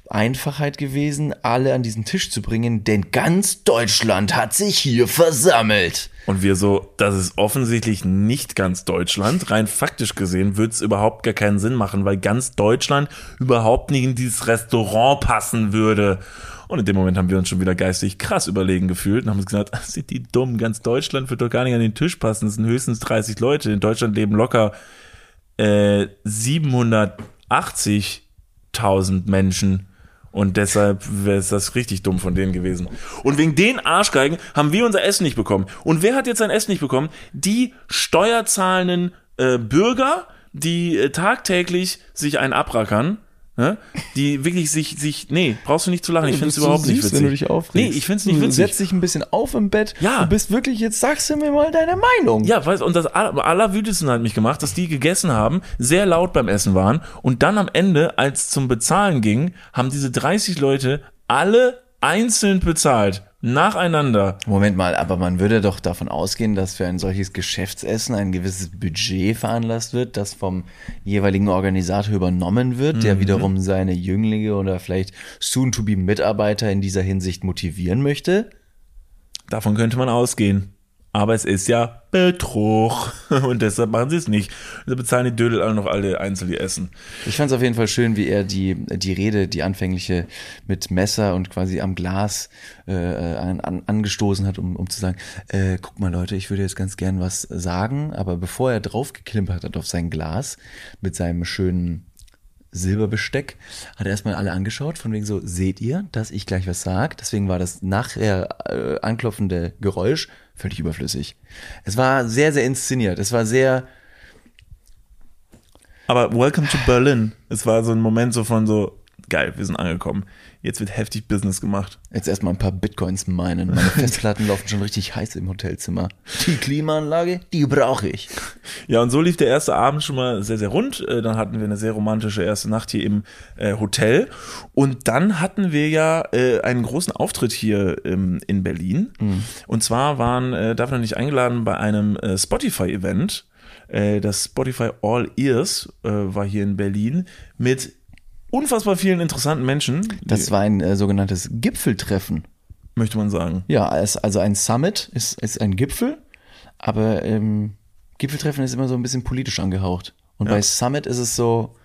Einfachheit gewesen, alle an diesen Tisch zu bringen, denn ganz Deutschland hat sich hier versammelt. Und wir so, das ist offensichtlich nicht ganz Deutschland. Rein faktisch gesehen würde es überhaupt gar keinen Sinn machen, weil ganz Deutschland überhaupt nicht in dieses Restaurant passen würde. Und in dem Moment haben wir uns schon wieder geistig krass überlegen gefühlt und haben uns gesagt, "Ah, [LAUGHS] sind die dumm, ganz Deutschland wird doch gar nicht an den Tisch passen. Es sind höchstens 30 Leute. In Deutschland leben locker äh, 780.000 Menschen. Und deshalb wäre es das richtig dumm von denen gewesen. Und wegen den Arschgeigen haben wir unser Essen nicht bekommen. Und wer hat jetzt sein Essen nicht bekommen? Die steuerzahlenden äh, Bürger, die äh, tagtäglich sich einen abrackern. Ne? Die wirklich sich, sich, nee, brauchst du nicht zu lachen. Ich finde es überhaupt nicht witzig. wenn du dich aufregst. Nee, ich finde es nicht du witzig. setzt dich ein bisschen auf im Bett. Ja. Du bist wirklich, jetzt sagst du mir mal deine Meinung. Ja, weißt, und das aller- allerwütesten hat mich gemacht, dass die gegessen haben, sehr laut beim Essen waren und dann am Ende, als zum Bezahlen ging, haben diese 30 Leute alle einzeln bezahlt. Nacheinander. Moment mal, aber man würde doch davon ausgehen, dass für ein solches Geschäftsessen ein gewisses Budget veranlasst wird, das vom jeweiligen Organisator übernommen wird, Mhm. der wiederum seine Jünglinge oder vielleicht soon-to-be-Mitarbeiter in dieser Hinsicht motivieren möchte. Davon könnte man ausgehen. Aber es ist ja Betrug. [LAUGHS] Und deshalb machen sie es nicht. Sie bezahlen die Dödel alle noch alle einzeln die Essen. Ich fand es auf jeden Fall schön, wie er die, die Rede, die anfängliche mit Messer und quasi am Glas äh, an, an, angestoßen hat, um, um zu sagen, äh, guck mal Leute, ich würde jetzt ganz gern was sagen, aber bevor er draufgeklimpert hat auf sein Glas mit seinem schönen Silberbesteck, hat er erstmal alle angeschaut, von wegen so, seht ihr, dass ich gleich was sag? Deswegen war das nachher äh, anklopfende Geräusch völlig überflüssig. Es war sehr, sehr inszeniert. Es war sehr, Aber Welcome to Berlin. Es war so ein Moment so von so, geil, wir sind angekommen. Jetzt wird heftig Business gemacht. Jetzt erstmal ein paar Bitcoins meinen. Meine [LAUGHS] Festplatten laufen schon richtig heiß im Hotelzimmer. Die Klimaanlage, die brauche ich. [LAUGHS] Ja, und so lief der erste Abend schon mal sehr, sehr rund. Äh, Dann hatten wir eine sehr romantische erste Nacht hier im äh, Hotel. Und dann hatten wir ja äh, einen großen Auftritt hier ähm, in Berlin. Und zwar waren äh, Daphne und ich eingeladen bei einem Spotify-Event. Das Spotify All Ears äh, war hier in Berlin mit unfassbar vielen interessanten Menschen, Das war ein äh, sogenanntes Gipfeltreffen. möchte man sagen. Ja, es, also ein Summit ist, ist ein Gipfel, aber ähm, Gipfeltreffen ist immer so ein bisschen politisch angehaucht. Und Ja. bei Summit ist es so,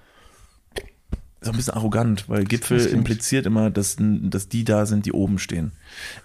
Ist auch ein bisschen arrogant, weil Gipfel impliziert immer, dass, dass die da sind, die oben stehen.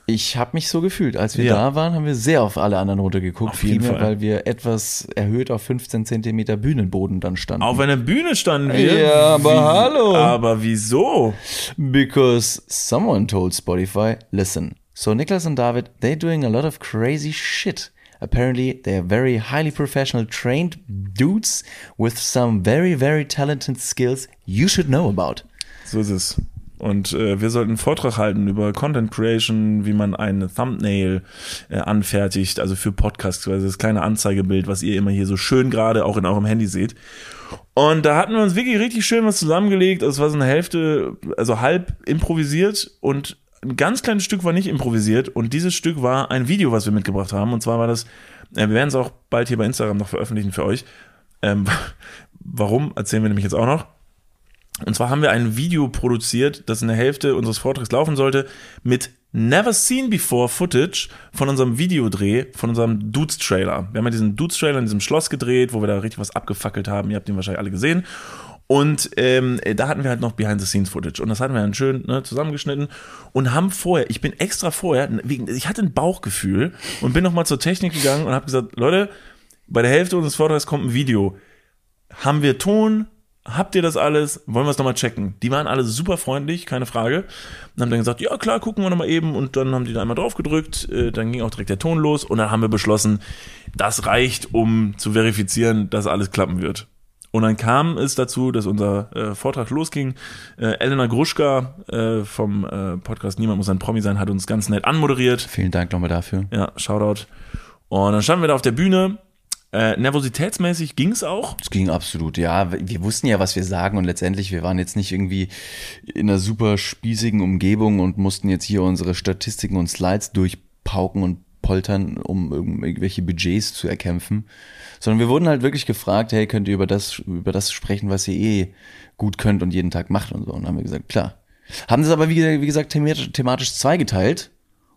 ich habe mich so gefühlt. Als wir Ja. da waren, haben wir sehr auf alle anderen runtergeguckt. Auf jeden Fall. weil wir etwas erhöht auf 15 Zentimeter Bühnenboden dann standen. Auf einer Bühne standen wir. Ja, aber hallo. Aber wieso? Because someone told Spotify, listen, So Niklas and David, they're doing a lot of crazy shit. Apparently, they are very highly professional, trained dudes with some very, very talented skills you should know about. So ist es. Und äh, wir sollten einen Vortrag halten über Content Creation, wie man eine Thumbnail äh, anfertigt, also für Podcasts, also das kleine Anzeigebild, was ihr immer hier so schön gerade auch in eurem Handy seht. Und da hatten wir uns wirklich richtig schön was zusammengelegt. Also es war so eine Hälfte, also halb improvisiert und ein ganz kleines Stück war nicht improvisiert. Und dieses Stück war ein Video, was wir mitgebracht haben. Und zwar war das, äh, wir werden es auch bald hier bei Instagram noch veröffentlichen für euch. Ähm, [LAUGHS] warum, erzählen wir nämlich jetzt auch noch. Und zwar haben wir ein Video produziert, das in der Hälfte unseres Vortrags laufen sollte, mit Never Seen Before Footage von unserem Videodreh, von unserem Dudes-Trailer. Wir haben ja diesen Dudes-Trailer in diesem Schloss gedreht, wo wir da richtig was abgefackelt haben. Ihr habt den wahrscheinlich alle gesehen. Und ähm, da hatten wir halt noch Behind-the-Scenes-Footage. Und das hatten wir dann schön ne, zusammengeschnitten und haben vorher, ich bin extra vorher, wegen, ich hatte ein Bauchgefühl und bin nochmal zur Technik gegangen und habe gesagt, Leute, bei der Hälfte unseres Vortrags kommt ein Video. Haben wir Ton? habt ihr das alles? Wollen wir es nochmal checken? Die waren alle super freundlich, keine Frage. Und haben dann gesagt, ja klar, gucken wir nochmal eben. Und dann haben die da einmal drauf gedrückt. Äh, dann ging auch direkt der Ton los. Und dann haben wir beschlossen, das reicht, um zu verifizieren, dass alles klappen wird. Und dann kam es dazu, dass unser äh, Vortrag losging. Äh, Elena Gruschka äh, vom äh, Podcast Niemand muss ein Promi sein, hat uns ganz nett anmoderiert. Vielen Dank nochmal dafür. Ja, Shoutout. Und dann standen wir da auf der Bühne äh, nervositätsmäßig ging es auch? Es ging absolut, ja. Wir wussten ja, was wir sagen und letztendlich, wir waren jetzt nicht irgendwie in einer super spießigen Umgebung und mussten jetzt hier unsere Statistiken und Slides durchpauken und poltern, um irgendwelche Budgets zu erkämpfen, sondern wir wurden halt wirklich gefragt, hey, könnt ihr über das, über das sprechen, was ihr eh gut könnt und jeden Tag macht und so. Und dann haben wir gesagt, klar. Haben das aber, wie, wie gesagt, thematisch, thematisch zweigeteilt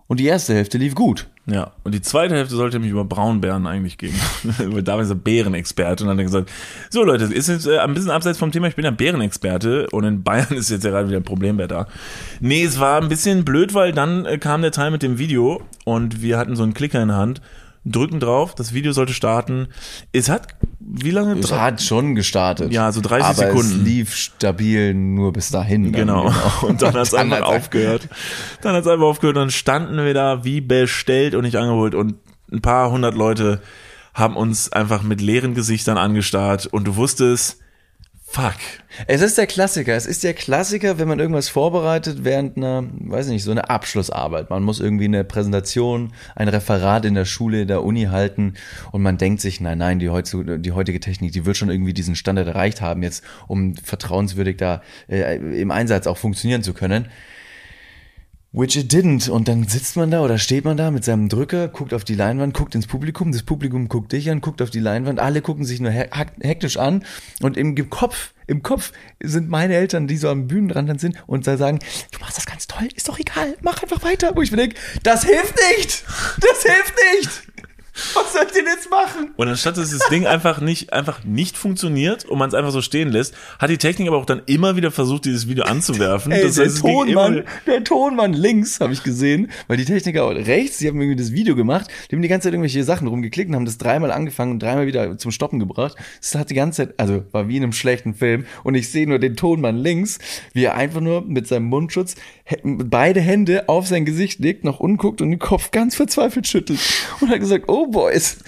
und die erste Hälfte lief gut. Ja, und die zweite Hälfte sollte nämlich über Braunbären eigentlich gehen. [LAUGHS] Weil David ist ein Bärenexperte und dann hat er gesagt, so Leute, ist jetzt äh, ein bisschen abseits vom Thema, ich bin ja Bärenexperte und in Bayern [LAUGHS] ist jetzt ja gerade wieder ein Problemwetter. Nee, es war ein bisschen blöd, weil dann äh, kam der Teil mit dem Video und wir hatten so einen Klicker in der Hand drücken drauf, das Video sollte starten. Es hat, wie lange? Es hat schon gestartet. Ja, so 30 aber Sekunden. es lief stabil nur bis dahin. Genau. genau. [LAUGHS] Und dann hat [LAUGHS] es einfach aufgehört. Dann hat es einfach aufgehört und dann standen wir da wie bestellt und nicht angeholt und ein paar hundert Leute haben uns einfach mit leeren Gesichtern angestarrt und du wusstest, Fuck. Es ist der Klassiker. Es ist der Klassiker, wenn man irgendwas vorbereitet während einer, weiß nicht, so eine Abschlussarbeit. Man muss irgendwie eine Präsentation, ein Referat in der Schule, in der Uni halten und man denkt sich, nein, nein, die, heutige, die heutige Technik, die wird schon irgendwie diesen Standard erreicht haben, jetzt um vertrauenswürdig da äh, im Einsatz auch funktionieren zu können. Which it didn't. Und dann sitzt man da oder steht man da mit seinem Drücker, guckt auf die Leinwand, guckt ins Publikum, das Publikum guckt dich an, guckt auf die Leinwand, alle gucken sich nur hektisch an und im Kopf, im Kopf sind meine Eltern, die so am Bühnenrand sind und da sagen, du machst das ganz toll, ist doch egal, mach einfach weiter. Wo ich mir denke, das hilft nicht! Das hilft nicht! Was soll ich denn jetzt machen? Und anstatt dass das Ding einfach nicht, einfach nicht funktioniert und man es einfach so stehen lässt, hat die Technik aber auch dann immer wieder versucht, dieses Video anzuwerfen. Ey, das heißt, der, Tonmann, der Tonmann links habe ich gesehen, weil die Techniker rechts, die haben irgendwie das Video gemacht, die haben die ganze Zeit irgendwelche Sachen rumgeklickt und haben das dreimal angefangen und dreimal wieder zum Stoppen gebracht. Das hat die ganze Zeit, also war wie in einem schlechten Film und ich sehe nur den Tonmann links, wie er einfach nur mit seinem Mundschutz beide Hände auf sein Gesicht legt, noch unguckt und den Kopf ganz verzweifelt schüttelt und hat gesagt, oh Boys,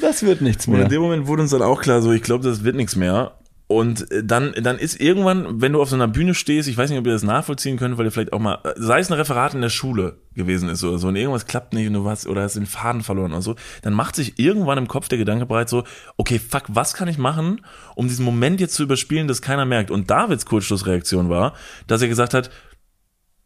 das wird nichts mehr. Und in dem Moment wurde uns dann auch klar, so ich glaube, das wird nichts mehr. Und äh, dann, dann ist irgendwann, wenn du auf so einer Bühne stehst, ich weiß nicht, ob ihr das nachvollziehen könnt, weil ihr vielleicht auch mal, äh, sei es ein Referat in der Schule gewesen ist oder so, und irgendwas klappt nicht und du hast, oder hast den Faden verloren oder so, dann macht sich irgendwann im Kopf der Gedanke bereit so, okay, fuck, was kann ich machen, um diesen Moment jetzt zu überspielen, dass keiner merkt? Und Davids Kurzschlussreaktion war, dass er gesagt hat,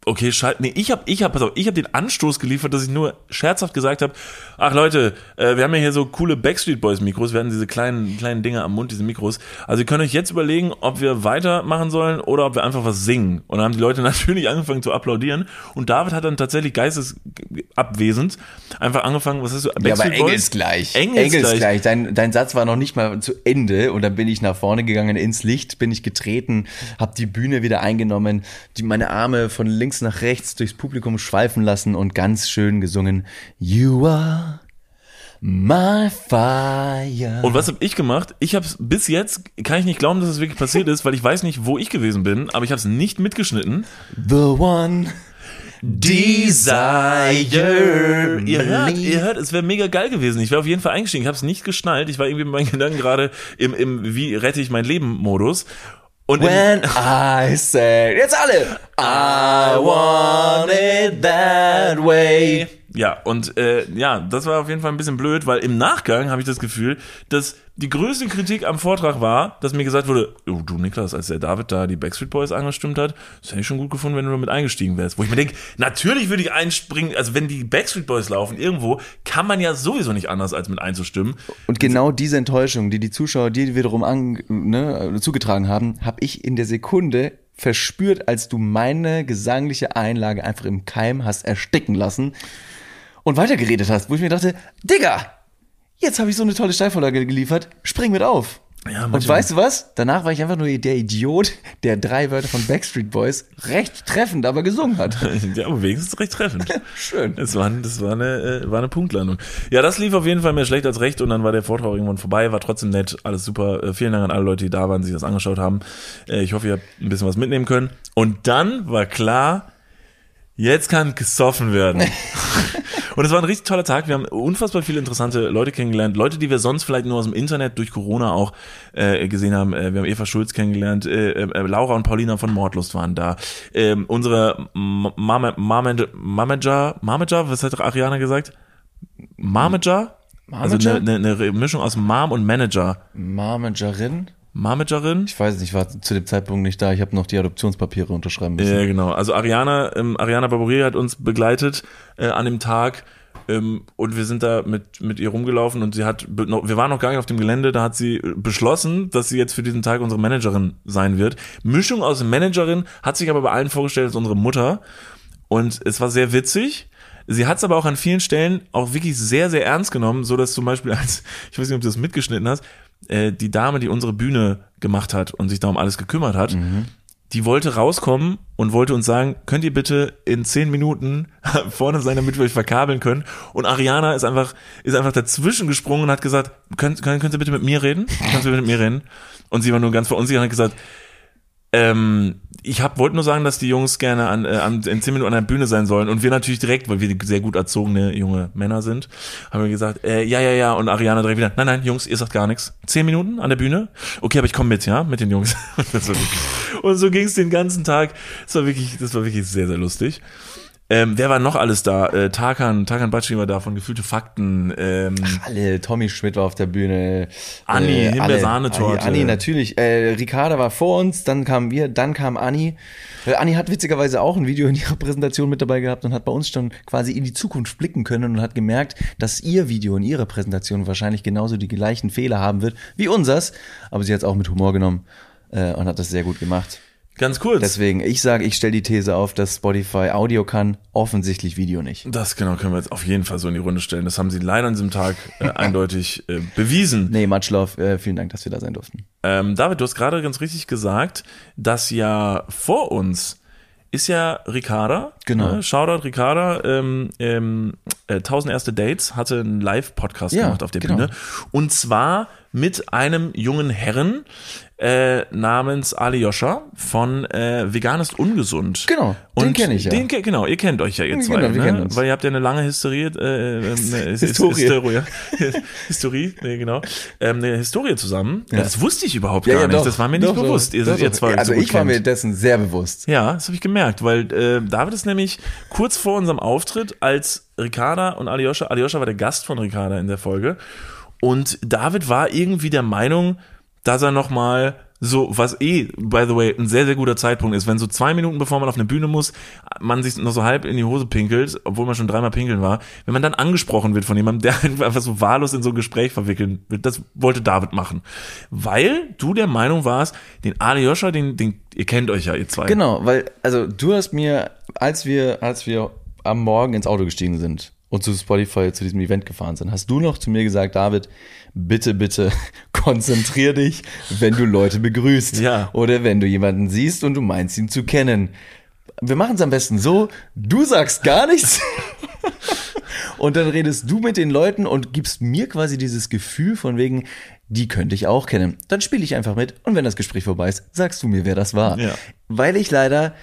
okay, schalt, nee, ich habe ich hab, pass auf, ich habe den Anstoß geliefert, dass ich nur scherzhaft gesagt habe, ach Leute, äh, wir haben ja hier so coole Backstreet Boys Mikros, wir hatten diese kleinen kleinen Dinger am Mund, diese Mikros. Also ihr könnt euch jetzt überlegen, ob wir weitermachen sollen oder ob wir einfach was singen. Und dann haben die Leute [LAUGHS] natürlich angefangen zu applaudieren und David hat dann tatsächlich geistesabwesend einfach angefangen, was hast du, Backstreet ja, aber engelsgleich. Engelsgleich. engelsgleich. Dein, dein Satz war noch nicht mal zu Ende und dann bin ich nach vorne gegangen, ins Licht bin ich getreten, habe die Bühne wieder eingenommen, die meine Arme von links links nach rechts durchs Publikum schweifen lassen und ganz schön gesungen. You are My fire. Und was habe ich gemacht? Ich habe bis jetzt kann ich nicht glauben, dass es das wirklich passiert ist, weil ich weiß nicht, wo ich gewesen bin, aber ich habe es nicht mitgeschnitten. The one Desire. Ihr hört, ihr hört, es wäre mega geil gewesen. Ich wäre auf jeden Fall eingestiegen. Ich habe es nicht geschnallt. Ich war irgendwie mit meinen Gedanken gerade im, im Wie rette ich mein Leben-Modus. Und When I said, jetzt alle, I want it that way. Ja, und äh, ja, das war auf jeden Fall ein bisschen blöd, weil im Nachgang habe ich das Gefühl, dass die größte Kritik am Vortrag war, dass mir gesagt wurde, oh, du Niklas, als der David da die Backstreet Boys angestimmt hat, das hätte ich schon gut gefunden, wenn du damit eingestiegen wärst. Wo ich mir denke, natürlich würde ich einspringen, also wenn die Backstreet Boys laufen irgendwo, kann man ja sowieso nicht anders, als mit einzustimmen. Und genau diese Enttäuschung, die die Zuschauer dir wiederum an, ne, zugetragen haben, habe ich in der Sekunde verspürt, als du meine gesangliche Einlage einfach im Keim hast ersticken lassen und weitergeredet hast, wo ich mir dachte, Digga, jetzt habe ich so eine tolle Steilvorlage geliefert, spring mit auf. Ja, und weißt du was? Danach war ich einfach nur der Idiot, der drei Wörter von Backstreet Boys recht treffend aber gesungen hat. [LAUGHS] Ja, aber wenigstens recht treffend. [LAUGHS] Schön. Das war, das war eine, äh, war eine Punktlandung. Ja, das lief auf jeden Fall mehr schlecht als recht und dann war der Vortrag irgendwann vorbei, war trotzdem nett, alles super. Äh, vielen Dank an alle Leute, die da waren, sich das angeschaut haben. Äh, ich hoffe, ihr habt ein bisschen was mitnehmen können. Und dann war klar, jetzt kann gesoffen werden. [LAUGHS] und es war ein richtig toller Tag. Wir haben unfassbar viele interessante Leute kennengelernt. Leute, die wir sonst vielleicht nur aus dem Internet durch Corona auch äh, gesehen haben. Äh, wir haben Eva Schulz kennengelernt. Äh, äh, Laura und Paulina von Mordlust waren da. Ähm, unsere Mama- Mama- Mamager, Mamager, was hat Ariana gesagt? Mamager? Also Mamager? eine, eine, eine Mischung aus Mom und Manager. Managerin? Mamagerin? Ich weiß nicht, ich war zu dem Zeitpunkt nicht da. Ich habe noch die Adoptionspapiere unterschreiben müssen. Ja, genau. Also Ariana, ähm, Ariana Barbouri hat uns begleitet äh, an dem Tag ähm, und wir sind da mit, mit ihr rumgelaufen und sie hat, wir waren noch gar nicht auf dem Gelände, da hat sie äh, beschlossen, dass sie jetzt für diesen Tag unsere Managerin sein wird. Mischung aus Managerin, hat sich aber bei allen vorgestellt als unsere Mutter und es war sehr witzig. Sie hat es aber auch an vielen Stellen auch wirklich sehr, sehr ernst genommen, so dass zum Beispiel als, [LAUGHS] ich weiß nicht, ob du das mitgeschnitten hast, äh, die Dame, die unsere Bühne gemacht hat und sich da um alles gekümmert hat, die wollte rauskommen und wollte uns sagen, könnt ihr bitte in zehn Minuten [LAUGHS] vorne sein, damit wir euch verkabeln können. Und Ariana ist einfach, ist einfach dazwischen gesprungen und hat gesagt, könnt, könnt, könnt ihr bitte mit mir reden? Kannst du bitte mit mir reden? Und sie war nur ganz verunsichert und hat gesagt, ähm, ich hab, wollte nur sagen, dass die Jungs gerne an, äh, an, in 10 Minuten an der Bühne sein sollen. Und wir natürlich direkt, weil wir sehr gut erzogene junge Männer sind, haben wir gesagt, äh, ja, ja, ja. Und Ariana direkt wieder, nein, nein, Jungs, ihr sagt gar nichts. 10 Minuten an der Bühne? Okay, aber ich komme mit, ja, mit den Jungs. [LAUGHS] Und so ging es den ganzen Tag. Das war wirklich, das war wirklich sehr, sehr lustig. Ähm, wer war noch alles da? Äh, Tarkan, Tarkan Batschi war da von Gefühlte Fakten. Ähm, Alle, Tommy Schmidt war auf der Bühne. Anni, alle. Himbeersahnetorte. Anni, Anni, natürlich. Äh, Ricarda war vor uns, dann kamen wir, dann kam Anni. Äh, Anni hat witzigerweise auch ein Video in ihrer Präsentation mit dabei gehabt und hat bei uns schon quasi in die Zukunft blicken können und hat gemerkt, dass ihr Video in ihrer Präsentation wahrscheinlich genauso die gleichen Fehler haben wird wie unsers. Aber sie hat es auch mit Humor genommen äh, und hat das sehr gut gemacht. Ganz kurz. Deswegen, ich sage, ich stelle die These auf, dass Spotify Audio kann, offensichtlich Video nicht. Das genau können wir jetzt auf jeden Fall so in die Runde stellen. Das haben sie leider an diesem Tag äh, [LAUGHS] eindeutig äh, bewiesen. Nee, much love. Äh, vielen Dank, dass wir da sein durften. Ähm, David, du hast gerade ganz richtig gesagt, dass ja vor uns ist ja Ricarda. Genau. Ne? Shoutout Ricarda. Ähm, ähm, äh, 1000 erste Dates hatte einen Live-Podcast Ja, gemacht auf der genau. Bühne. Und zwar mit einem jungen Herren äh, namens Alyosha von äh, Vegan ist ungesund. Genau, den kenn ich ja. Den, genau, ihr kennt euch ja ihr zwei, Genau, wir ne? weil ihr habt ja eine lange Historie, äh, [LAUGHS] äh, Historie. Historie, [LAUGHS] Historie, nee, genau, ähm, eine Historie zusammen. Ja. Das wusste ich überhaupt gar nicht. das war mir nicht Doch, bewusst. doch, ihr, doch, ihr doch. zwei also so ich war mir dessen sehr bewusst. Ja, das habe ich gemerkt, weil äh, David ist nämlich kurz vor unserem Auftritt, als Ricarda und Alyosha, Alyosha war der Gast von Ricarda in der Folge, und David war irgendwie der Meinung, dass er noch mal so, was eh, by the way, ein sehr, sehr guter Zeitpunkt ist, wenn so zwei Minuten bevor man auf eine Bühne muss, man sich noch so halb in die Hose pinkelt, obwohl man schon dreimal pinkeln war, wenn man dann angesprochen wird von jemandem, [LAUGHS] der einfach so wahllos in so ein Gespräch verwickeln wird, das wollte David machen. Weil du der Meinung warst, den Alyosha, den, den, ihr kennt euch ja, ihr zwei. Genau, weil, also du hast mir, als wir, als wir am Morgen ins Auto gestiegen sind und zu Spotify zu diesem Event gefahren sind, hast du noch zu mir gesagt, David, bitte, bitte [LAUGHS] konzentrier dich, wenn du Leute begrüßt. Ja. Oder wenn du jemanden siehst und du meinst ihn zu kennen. Wir machen es am besten so, du sagst gar nichts. [LAUGHS] Und dann redest du mit den Leuten und gibst mir quasi dieses Gefühl von wegen, die könnte ich auch kennen. Dann spiele ich einfach mit und wenn das Gespräch vorbei ist, sagst du mir, wer das war. Ja. Weil ich leider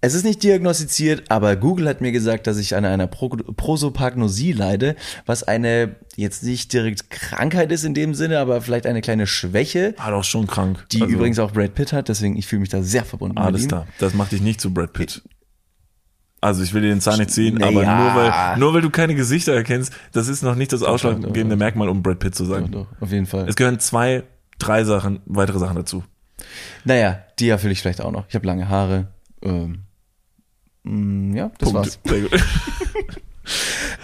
Es ist nicht diagnostiziert, aber Google hat mir gesagt, dass ich an einer Pro Prosopagnosie leide, was eine jetzt nicht direkt Krankheit ist in dem Sinne, aber vielleicht eine kleine Schwäche, War doch schon krank. die Also, übrigens auch Brad Pitt hat, deswegen ich fühle mich da sehr verbunden Alles ihm. klar. Das macht dich nicht zu Brad Pitt. Also ich will dir den Zahn nicht ziehen, Naja. aber nur weil, nur weil du keine Gesichter erkennst, das ist noch nicht das ausschlaggebende Merkmal, um Brad Pitt zu Doch, sein. doch, auf jeden Fall. Es gehören zwei, drei Sachen, weitere Sachen dazu. naja, die erfülle ich vielleicht auch noch. Ich habe lange Haare. Ähm, mm, ja, das war's. Sehr gut. [LAUGHS]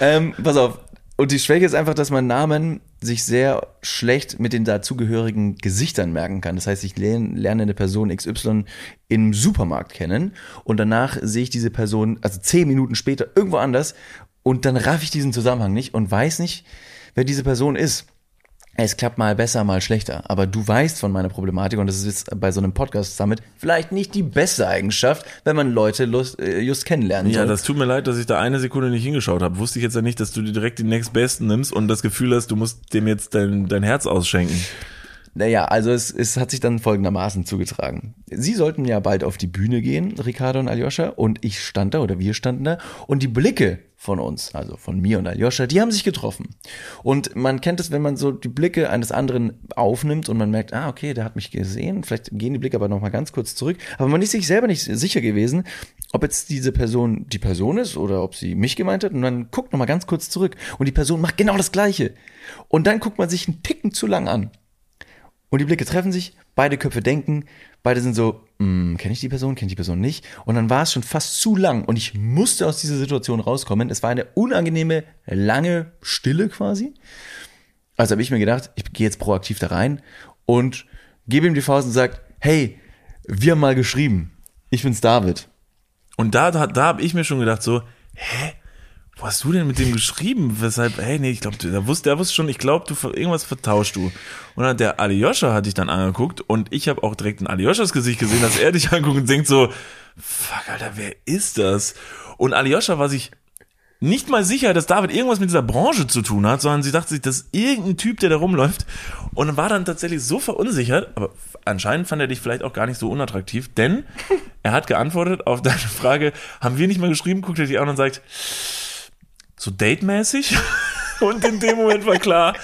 Ähm, pass auf. Und die Schwäche ist einfach, dass man Namen sich sehr schlecht mit den dazugehörigen Gesichtern merken kann. Das heißt, ich lerne, lerne eine Person XY im Supermarkt kennen und danach sehe ich diese Person, also zehn Minuten später, irgendwo anders und dann raff ich diesen Zusammenhang nicht und weiß nicht, wer diese Person ist. Es klappt mal besser, mal schlechter. Aber du weißt von meiner Problematik und das ist jetzt bei so einem Podcast damit vielleicht nicht die beste Eigenschaft, wenn man Leute lust, äh, just kennenlernen Ja, soll. das tut mir leid, dass ich da eine Sekunde nicht hingeschaut habe. Wusste ich jetzt ja nicht, dass du dir direkt den nächstbesten nimmst und das Gefühl hast, du musst dem jetzt dein, dein Herz ausschenken. Naja, also es, es hat sich dann folgendermaßen zugetragen. Sie sollten ja bald auf die Bühne gehen, Ricardo und Aljoscha, und ich stand da oder wir standen da und die Blicke von uns, also von mir und Aljoscha, die haben sich getroffen. Und man kennt es, wenn man so die Blicke eines anderen aufnimmt und man merkt, ah, okay, der hat mich gesehen, vielleicht gehen die Blicke aber nochmal ganz kurz zurück, aber man ist sich selber nicht sicher gewesen, ob jetzt diese Person die Person ist oder ob sie mich gemeint hat und dann guckt nochmal ganz kurz zurück und die Person macht genau das Gleiche. Und dann guckt man sich einen Ticken zu lang an. Und die Blicke treffen sich, beide Köpfe denken, beide sind so, hm, kenne ich die Person, kenne ich die Person nicht? Und dann war es schon fast zu lang und ich musste aus dieser Situation rauskommen. Es war eine unangenehme, lange Stille quasi. Also habe ich mir gedacht, ich gehe jetzt proaktiv da rein und gebe ihm die Faust und sage, hey, wir haben mal geschrieben. Ich bin's David. Und da, da, da habe ich mir schon gedacht so, hä? Wo hast du denn mit dem geschrieben? Weshalb, hey, nee, ich glaube, der wusste, der wusste schon, ich glaube, du irgendwas vertauscht du. Und dann der Aljoscha hat dich dann angeguckt und ich habe auch direkt in Aljoschas Gesicht gesehen, dass er [LAUGHS] dich anguckt und denkt so, fuck, Alter, wer ist das? Und Aljoscha war sich nicht mal sicher, dass David irgendwas mit dieser Branche zu tun hat, sondern sie dachte sich, das ist irgendein Typ, der da rumläuft und war dann tatsächlich so verunsichert, aber anscheinend fand er dich vielleicht auch gar nicht so unattraktiv, denn er hat geantwortet auf deine Frage, haben wir nicht mal geschrieben, guckt er dich an und sagt, so datemäßig? [LAUGHS] Und in dem Moment war klar,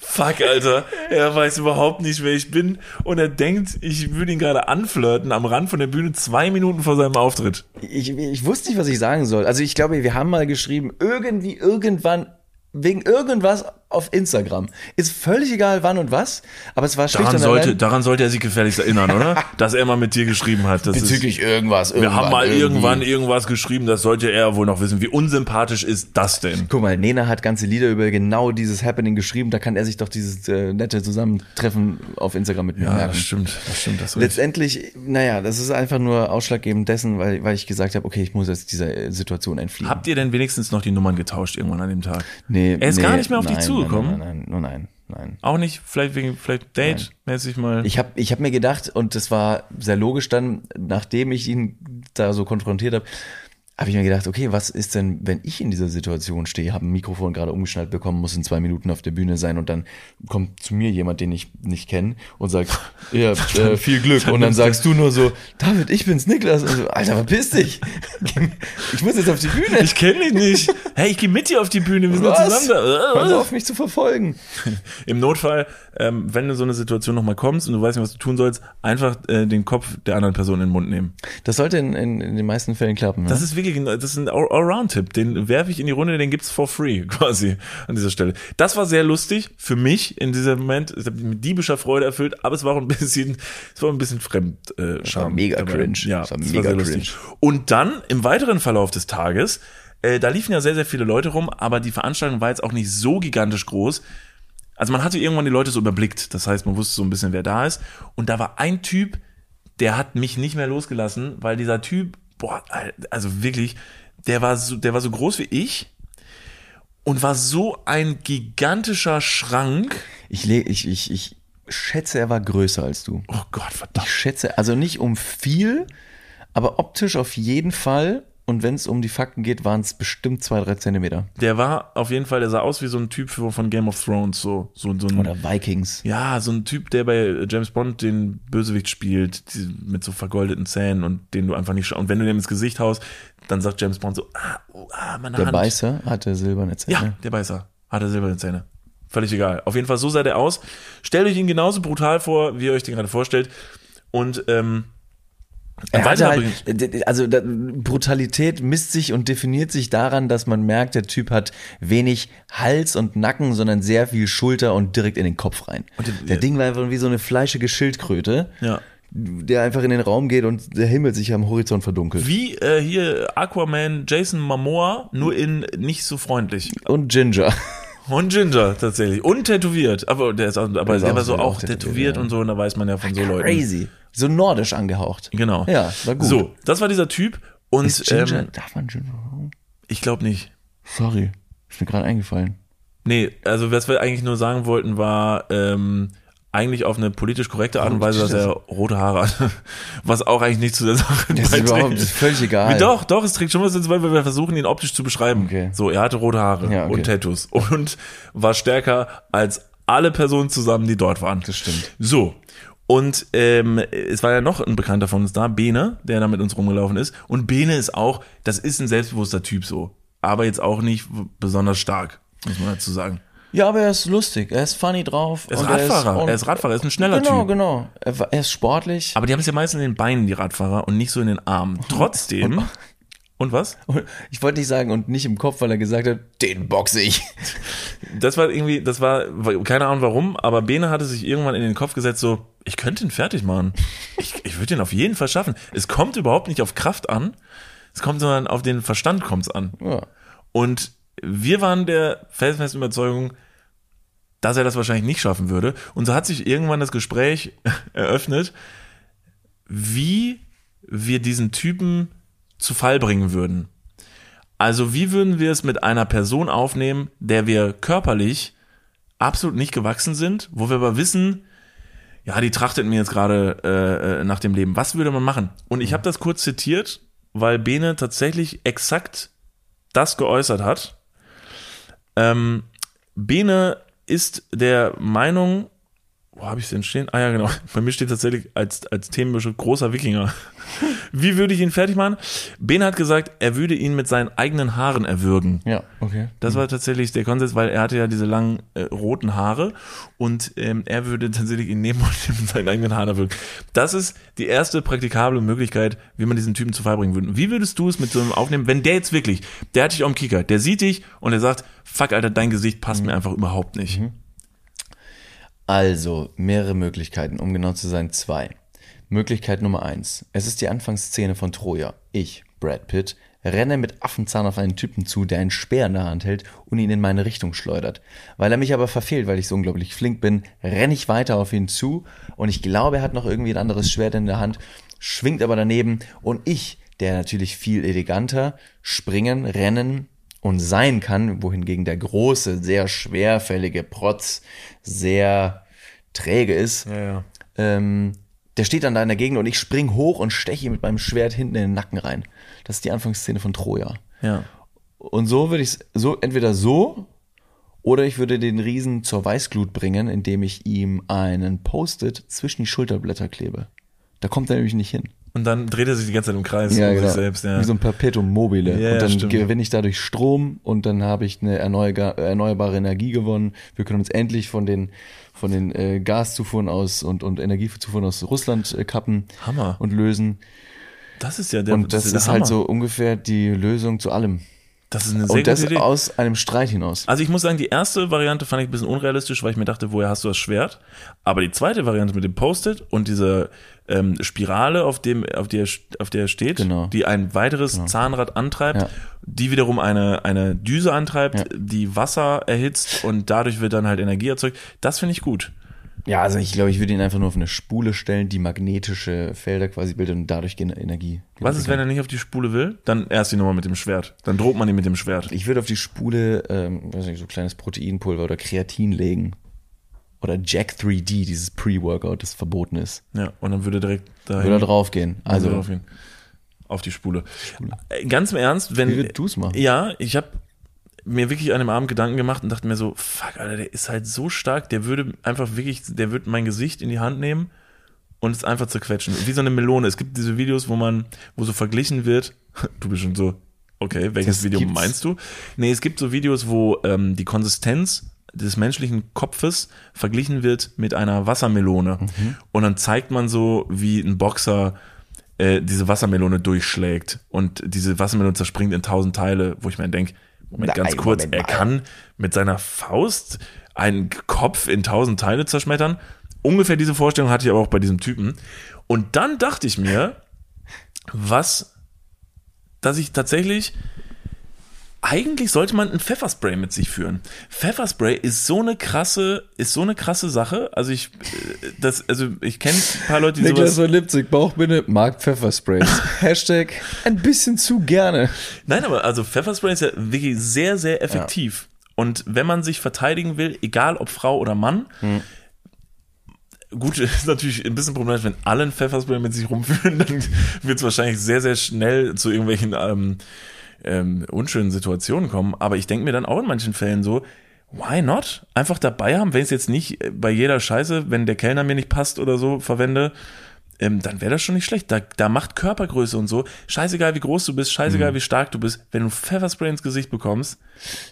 fuck, Alter, er weiß überhaupt nicht, wer ich bin und er denkt, ich würde ihn gerade anflirten am Rand von der Bühne zwei Minuten vor seinem Auftritt. Ich, ich wusste nicht, was ich sagen soll. Also ich glaube, wir haben mal geschrieben, irgendwie, irgendwann, wegen irgendwas auf Instagram. Ist völlig egal, wann und was, aber es war schlicht Daran und sollte, daran sollte er sich gefälligst erinnern, oder? [LAUGHS] Dass er mal mit dir geschrieben hat. Das ist, bezüglich irgendwas. wir haben mal irgendwie. irgendwann irgendwas geschrieben, das sollte er wohl noch wissen. Wie unsympathisch ist das denn? Guck mal, Nena hat ganze Lieder über genau dieses Happening geschrieben. Da kann er sich doch dieses äh, nette Zusammentreffen auf Instagram mit mir Ja, merken. das stimmt, das stimmt. Das. Letztendlich, naja, das ist einfach nur ausschlaggebend dessen, weil, weil ich gesagt habe, okay, ich muss jetzt dieser äh, Situation entfliehen. Habt ihr denn wenigstens noch die Nummern getauscht irgendwann an dem Tag? nee, er ist nee, gar nicht mehr auf dich nein, zugekommen? Nein, nein, nein, nein, nein. Auch nicht, vielleicht wegen, vielleicht Date-mäßig mal. Ich habe ich hab mir gedacht, und das war sehr logisch dann, nachdem ich ihn da so konfrontiert habe, habe ich mir gedacht, okay, was ist denn, wenn ich in dieser Situation stehe, habe ein Mikrofon gerade umgeschnallt bekommen, muss in zwei Minuten auf der Bühne sein und dann kommt zu mir jemand, den ich nicht kenne und sagt, ja, äh, [LAUGHS] viel Glück. Und dann sagst du nur so, David, ich bin's, Niklas. So, Alter, verpiss dich. [LAUGHS] Ich muss jetzt auf die Bühne. Ich kenne dich nicht. Hey, ich gehe mit dir auf die Bühne, wir sind Was? zusammen Hör da. auf, mich zu verfolgen. [LAUGHS] Im Notfall, ähm, wenn du so eine Situation nochmal kommst und du weißt nicht, was du tun sollst, einfach äh, den Kopf der anderen Person in den Mund nehmen. Das sollte in, in, in den meisten Fällen klappen. Das ja? ist wirklich, ein- das ist ein All- Allround-Tipp. Den werfe ich in die Runde, den gibt's for free, [LAUGHS] quasi, an dieser Stelle. Das war sehr lustig für mich in diesem Moment. Es hat mich mit diebischer Freude erfüllt, aber es war auch ein bisschen, es war ein bisschen fremd, äh, Scham mega dabei. cringe. Ja, Das war mega sehr lustig. Und dann, im weiteren Verlauf des Tages, äh, da liefen ja sehr, sehr viele Leute rum, aber die Veranstaltung war jetzt auch nicht so gigantisch groß. Also man hatte irgendwann die Leute so überblickt. Das heißt, man wusste so ein bisschen, wer da ist. Und da war ein Typ, der hat mich nicht mehr losgelassen, weil dieser Typ, boah, also wirklich, der war so, der war so groß wie ich und war so ein gigantischer Schrank. Ich, ich, ich, ich schätze, er war größer als du. Oh Gott, verdammt. Ich schätze, also nicht um viel, aber optisch auf jeden Fall. Und wenn es um die Fakten geht, waren es bestimmt zwei, drei Zentimeter. Der war auf jeden Fall, der sah aus wie so ein Typ von Game of Thrones, so, so, so ein, Oder Vikings. ja, so ein Typ, der bei James Bond den Bösewicht spielt, die, mit so vergoldeten Zähnen und den du einfach nicht schaust. Und wenn du dem ins Gesicht haust, dann sagt James Bond so, ah, oh, ah, meine Der Hand. Beißer hatte silberne Zähne. Ja, der Beißer. Hatte silberne Zähne. Völlig egal. Auf jeden Fall, so sah der aus. Stellt euch ihn genauso brutal vor, wie ihr euch den gerade vorstellt. Und ähm, Er hatte halt, also Brutalität misst sich und definiert sich daran, dass man merkt, der Typ hat wenig Hals und Nacken, sondern sehr viel Schulter und direkt in den Kopf rein. Und der- der Ding war einfach wie so eine fleischige Schildkröte, ja. der einfach in den Raum geht und der Himmel sich am Horizont verdunkelt. Wie äh, hier Aquaman Jason Momoa, nur in nicht so freundlich. Und Ginger. Und Ginger tatsächlich. Und tätowiert. Aber der ist auch, aber ist der war so auch tätowiert, tätowiert, ja. und so, und da weiß man ja von so Leuten. Crazy. So nordisch angehaucht. Genau. Ja, war gut. So, das war dieser Typ. Und Ist Ginger, ähm, darf man Ginger? ich glaube nicht. Sorry, ist mir gerade eingefallen. Nee, also was wir eigentlich nur sagen wollten, war ähm, eigentlich auf eine politisch korrekte Art und Weise, dass er rote Haare hat. [LAUGHS] Was auch eigentlich nicht zu der Sache Das ist überhaupt das ist völlig egal. Wie doch, doch, es trägt schon was dazu bei, weil wir versuchen, ihn optisch zu beschreiben. Okay. So, er hatte rote Haare Ja, okay. und Tattoos und war stärker als alle Personen zusammen, die dort waren. Das stimmt. So. Und ähm, es war ja noch ein Bekannter von uns da, Bene, der da mit uns rumgelaufen ist. Und Bene ist auch, das ist ein selbstbewusster Typ so. Aber jetzt auch nicht besonders stark, muss man dazu sagen. Ja, aber er ist lustig, er ist funny drauf. Er ist Radfahrer, und- er ist Radfahrer, er ist ein schneller Genau, Typ. genau. Er, war- er ist sportlich. Aber die haben es ja meistens in den Beinen, die Radfahrer, und nicht so in den Armen. [LAUGHS] Trotzdem. Und was? Und ich wollte nicht sagen, und nicht im Kopf, weil er gesagt hat, den boxe ich. [LAUGHS] Das war irgendwie, das war, keine Ahnung warum, aber Bene hatte sich irgendwann in den Kopf gesetzt, so, ich könnte ihn fertig machen. Ich, ich würde ihn auf jeden Fall schaffen. Es kommt überhaupt nicht auf Kraft an, es kommt sondern auf den Verstand kommt's an. Ja. Und wir waren der felsenfesten Überzeugung, dass er das wahrscheinlich nicht schaffen würde. Und so hat sich irgendwann das Gespräch [LAUGHS] eröffnet, wie wir diesen Typen zu Fall bringen würden. Also wie würden wir es mit einer Person aufnehmen, der wir körperlich absolut nicht gewachsen sind, wo wir aber wissen, ja, die trachtet mir jetzt gerade äh, äh, nach dem Leben. Was würde man machen? Und ich habe das kurz zitiert, weil Bene tatsächlich exakt das geäußert hat. Ähm, Bene ist der Meinung, wo habe ich es denn stehen? Ah ja, genau. [LAUGHS] Bei mir steht tatsächlich als, als Themenbeschild großer Wikinger. Wie würde ich ihn fertig machen? Bene hat gesagt, er würde ihn mit seinen eigenen Haaren erwürgen. Ja, okay. Das war tatsächlich der Konsens, weil er hatte ja diese langen äh, roten Haare und ähm, er würde tatsächlich ihn nehmen [LAUGHS] und mit seinen eigenen Haaren erwürgen. Das ist die erste praktikable Möglichkeit, wie man diesen Typen zu Fall bringen würde. Wie würdest du es mit so einem aufnehmen, wenn der jetzt wirklich, der hat dich auf dem Kicker, der sieht dich und er sagt, fuck Alter, dein Gesicht passt mir einfach überhaupt nicht. Also, mehrere Möglichkeiten, um genau zu sein, zwei. Möglichkeit Nummer eins. Es ist die Anfangsszene von Troja. Ich, Brad Pitt, renne mit Affenzahn auf einen Typen zu, der einen Speer in der Hand hält und ihn in meine Richtung schleudert. Weil er mich aber verfehlt, weil ich so unglaublich flink bin, renne ich weiter auf ihn zu und ich glaube, er hat noch irgendwie ein anderes Schwert in der Hand, schwingt aber daneben und ich, der natürlich viel eleganter springen, rennen und sein kann, wohingegen der große, sehr schwerfällige Protz sehr träge ist, Ja, ja. ähm, der steht dann da in der Gegend und ich spring hoch und steche ihm mit meinem Schwert hinten in den Nacken rein. Das ist die Anfangsszene von Troja. Ja. Und so würde ich es so entweder so oder ich würde den Riesen zur Weißglut bringen, indem ich ihm einen Post-it zwischen die Schulterblätter klebe. Da kommt er nämlich nicht hin. Und dann dreht er sich die ganze Zeit im Kreis um sich selbst. Ja. Wie so ein Perpetuum mobile. Ja, und dann stimmt. gewinne ich dadurch Strom und dann habe ich eine erneuerbare Energie gewonnen. Wir können uns endlich von den, von den äh, Gaszufuhren aus und, und Energiezufuhren aus Russland äh, kappen Hammer. und lösen. Das ist ja der Und das der ist Hammer. halt so ungefähr die Lösung zu allem. Das ist eine sehr Und das Idee. aus einem Streit hinaus. Also ich muss sagen, die erste Variante fand ich ein bisschen unrealistisch, weil ich mir dachte, woher hast du das Schwert? Aber die zweite Variante mit dem Post-it und dieser ähm, Spirale, auf dem, auf der, auf der steht, Genau. die ein weiteres Zahnrad antreibt, Ja. die wiederum eine, eine Düse antreibt, Ja. die Wasser erhitzt und dadurch wird dann halt Energie erzeugt. Das finde ich gut. Ja, also ich glaube, ich würde ihn einfach nur auf eine Spule stellen, die magnetische Felder quasi bildet und dadurch Energie. Was ist, wenn er nicht auf die Spule will? Dann erst die Nummer mit dem Schwert. Dann droht man ihn mit dem Schwert. Ich würde auf die Spule, ähm, weiß nicht, so kleines Proteinpulver oder Kreatin legen. Oder Jack 3D, dieses Pre-Workout, das verboten ist. Ja, und dann würde direkt dahin. Würde da drauf gehen. Also auf ihn. auf die Spule. Äh, Ganz im Ernst, wenn. Wie würdest du's machen? Ja, ich habe mir wirklich an dem Abend Gedanken gemacht und dachte mir so, fuck, Alter, der ist halt so stark, der würde einfach wirklich, der würde mein Gesicht in die Hand nehmen und es einfach zerquetschen. Wie so eine Melone. Es gibt diese Videos, wo man, wo so verglichen wird. [LAUGHS] Du bist schon so, okay, welches Das Video gibt's. meinst du? Nee, es gibt so Videos, wo ähm, die Konsistenz des menschlichen Kopfes verglichen wird mit einer Wassermelone. Mhm. Und dann zeigt man so, wie ein Boxer äh, diese Wassermelone durchschlägt und diese Wassermelone zerspringt in tausend Teile, wo ich mir denke, Moment, Nein, ganz kurz, Moment er kann mit seiner Faust einen Kopf in tausend Teile zerschmettern. Ungefähr diese Vorstellung hatte ich aber auch bei diesem Typen. Und dann dachte ich mir, was, dass ich tatsächlich eigentlich sollte man ein Pfefferspray mit sich führen. Pfefferspray ist so eine krasse, ist so eine krasse Sache. Also ich, äh, das, also ich kenne ein paar Leute, die Niklas sowas. von Lipzig, Bauchbinde, mag Pfeffersprays. [LAUGHS] Hashtag ein bisschen zu gerne. Nein, aber also Pfefferspray ist ja wirklich sehr, sehr effektiv. Und wenn man sich verteidigen will, egal ob Frau oder Mann, gut, [LAUGHS] ist natürlich ein bisschen problematisch, wenn alle ein Pfefferspray mit sich rumführen, [LAUGHS] dann wird es wahrscheinlich sehr, sehr schnell zu irgendwelchen ähm, ähm, unschönen Situationen kommen. Aber ich denke mir dann auch in manchen Fällen so, why not? Einfach dabei haben, wenn ich es jetzt nicht äh, bei jeder Scheiße, wenn der Kellner mir nicht passt oder so, verwende, ähm, dann wäre das schon nicht schlecht. Da, da macht Körpergröße und so. Scheißegal, wie groß du bist, scheißegal, wie stark du bist. Wenn du Pfefferspray ins Gesicht bekommst,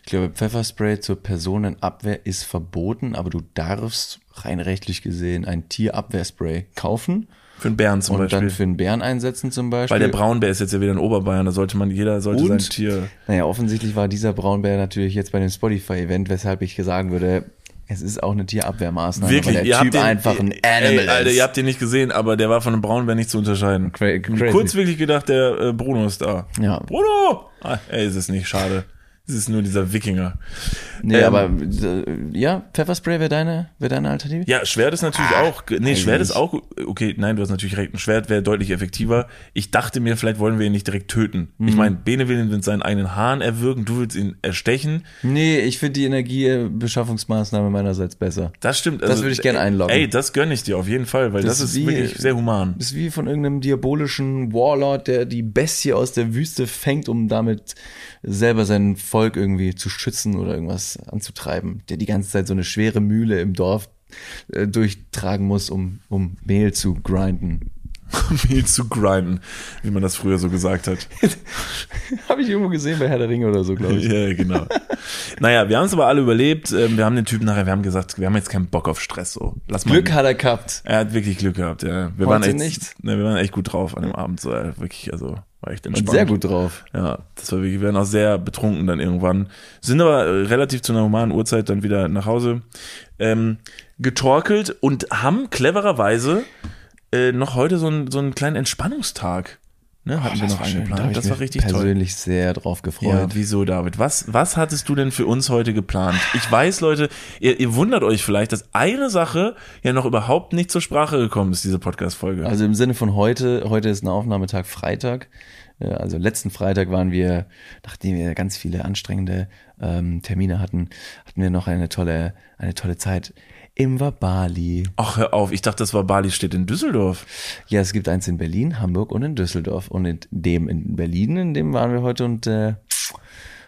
Ich glaube, Pfefferspray zur Personenabwehr ist verboten, aber du darfst rein rechtlich gesehen ein Tierabwehrspray kaufen für einen Bären zum und Beispiel. dann für einen Bären einsetzen zum Beispiel. Weil der Braunbär ist jetzt ja wieder in Oberbayern, da sollte man, jeder sollte Und? sein Tier. Naja, offensichtlich war dieser Braunbär natürlich jetzt bei dem Spotify-Event, weshalb ich sagen würde, es ist auch eine Tierabwehrmaßnahme, Wirklich, weil ihr der habt Typ den, einfach ein ey, Animal Alter, ist. ihr habt den nicht gesehen, aber der war von einem Braunbär nicht zu unterscheiden. Cra crazy. Kurz wirklich gedacht, der äh, Bruno ist da. Ja. Bruno! Ah, ey, ist es nicht, schade. Es ist nur dieser Wikinger. Nee, Ähm, aber äh, ja, Pfefferspray wäre deine, wär deine Alternative? Ja, Schwert ist natürlich auch, nee, weiß Schwert ist auch, okay, nein, du hast natürlich recht, ein Schwert wäre deutlich effektiver. Ich dachte mir, vielleicht wollen wir ihn nicht direkt töten. Ich Mhm. meine, Bene will ihn mit seinen eigenen Haaren erwürgen, du willst ihn erstechen. Nee, ich finde die Energiebeschaffungsmaßnahme meinerseits besser. Das stimmt. Das würde ich gern einloggen. Ey, das gönne ich dir auf jeden Fall, weil das, Das ist wie- wirklich sehr human. Das ist wie von irgendeinem diabolischen Warlord, der die Bestie aus der Wüste fängt, um damit selber sein Volk irgendwie zu schützen oder irgendwas anzutreiben. Der die ganze Zeit so eine schwere Mühle im Dorf äh, durchtragen muss, um, um Mehl zu grinden. [LAUGHS] Mehl zu grinden, wie man das früher so gesagt hat. [LAUGHS] Habe ich irgendwo gesehen bei Herr der Ringe oder so, glaube ich. ja, genau. naja, wir haben es aber alle überlebt. Ähm, Wir haben den Typen nachher, wir haben gesagt, wir haben jetzt keinen Bock auf Stress. So. Lass mal. Glück hat er gehabt. Er hat wirklich Glück gehabt, ja. Wir Heute waren echt. Ne, wir waren echt gut drauf an dem Abend. So, wirklich, also war echt Und entspannt. sehr gut drauf. Ja, das war wir waren auch sehr betrunken dann irgendwann. Sind aber äh, relativ zu einer humanen Uhrzeit dann wieder nach Hause ähm, getorkelt und haben clevererweise äh, noch heute so, einen so einen kleinen Entspannungstag. Ne, hatten wir noch ich Das war richtig toll. persönlich sehr drauf gefreut. Ja, wieso, David? Was, was hattest du denn für uns heute geplant? Ich weiß, Leute, ihr, ihr wundert euch vielleicht, dass eine Sache ja noch überhaupt nicht zur Sprache gekommen ist, diese Podcast-Folge. Also im Sinne von heute, heute ist ein Aufnahmetag Freitag. Äh, Also letzten Freitag waren wir, nachdem wir ganz viele anstrengende ähm, Termine hatten, hatten wir noch eine tolle, eine tolle Zeit im Wabali. Ach, hör auf, ich dachte, das war Bali steht in Düsseldorf. Ja, es gibt eins in Berlin, Hamburg und in Düsseldorf. Und in dem in Berlin, in dem waren wir heute und äh,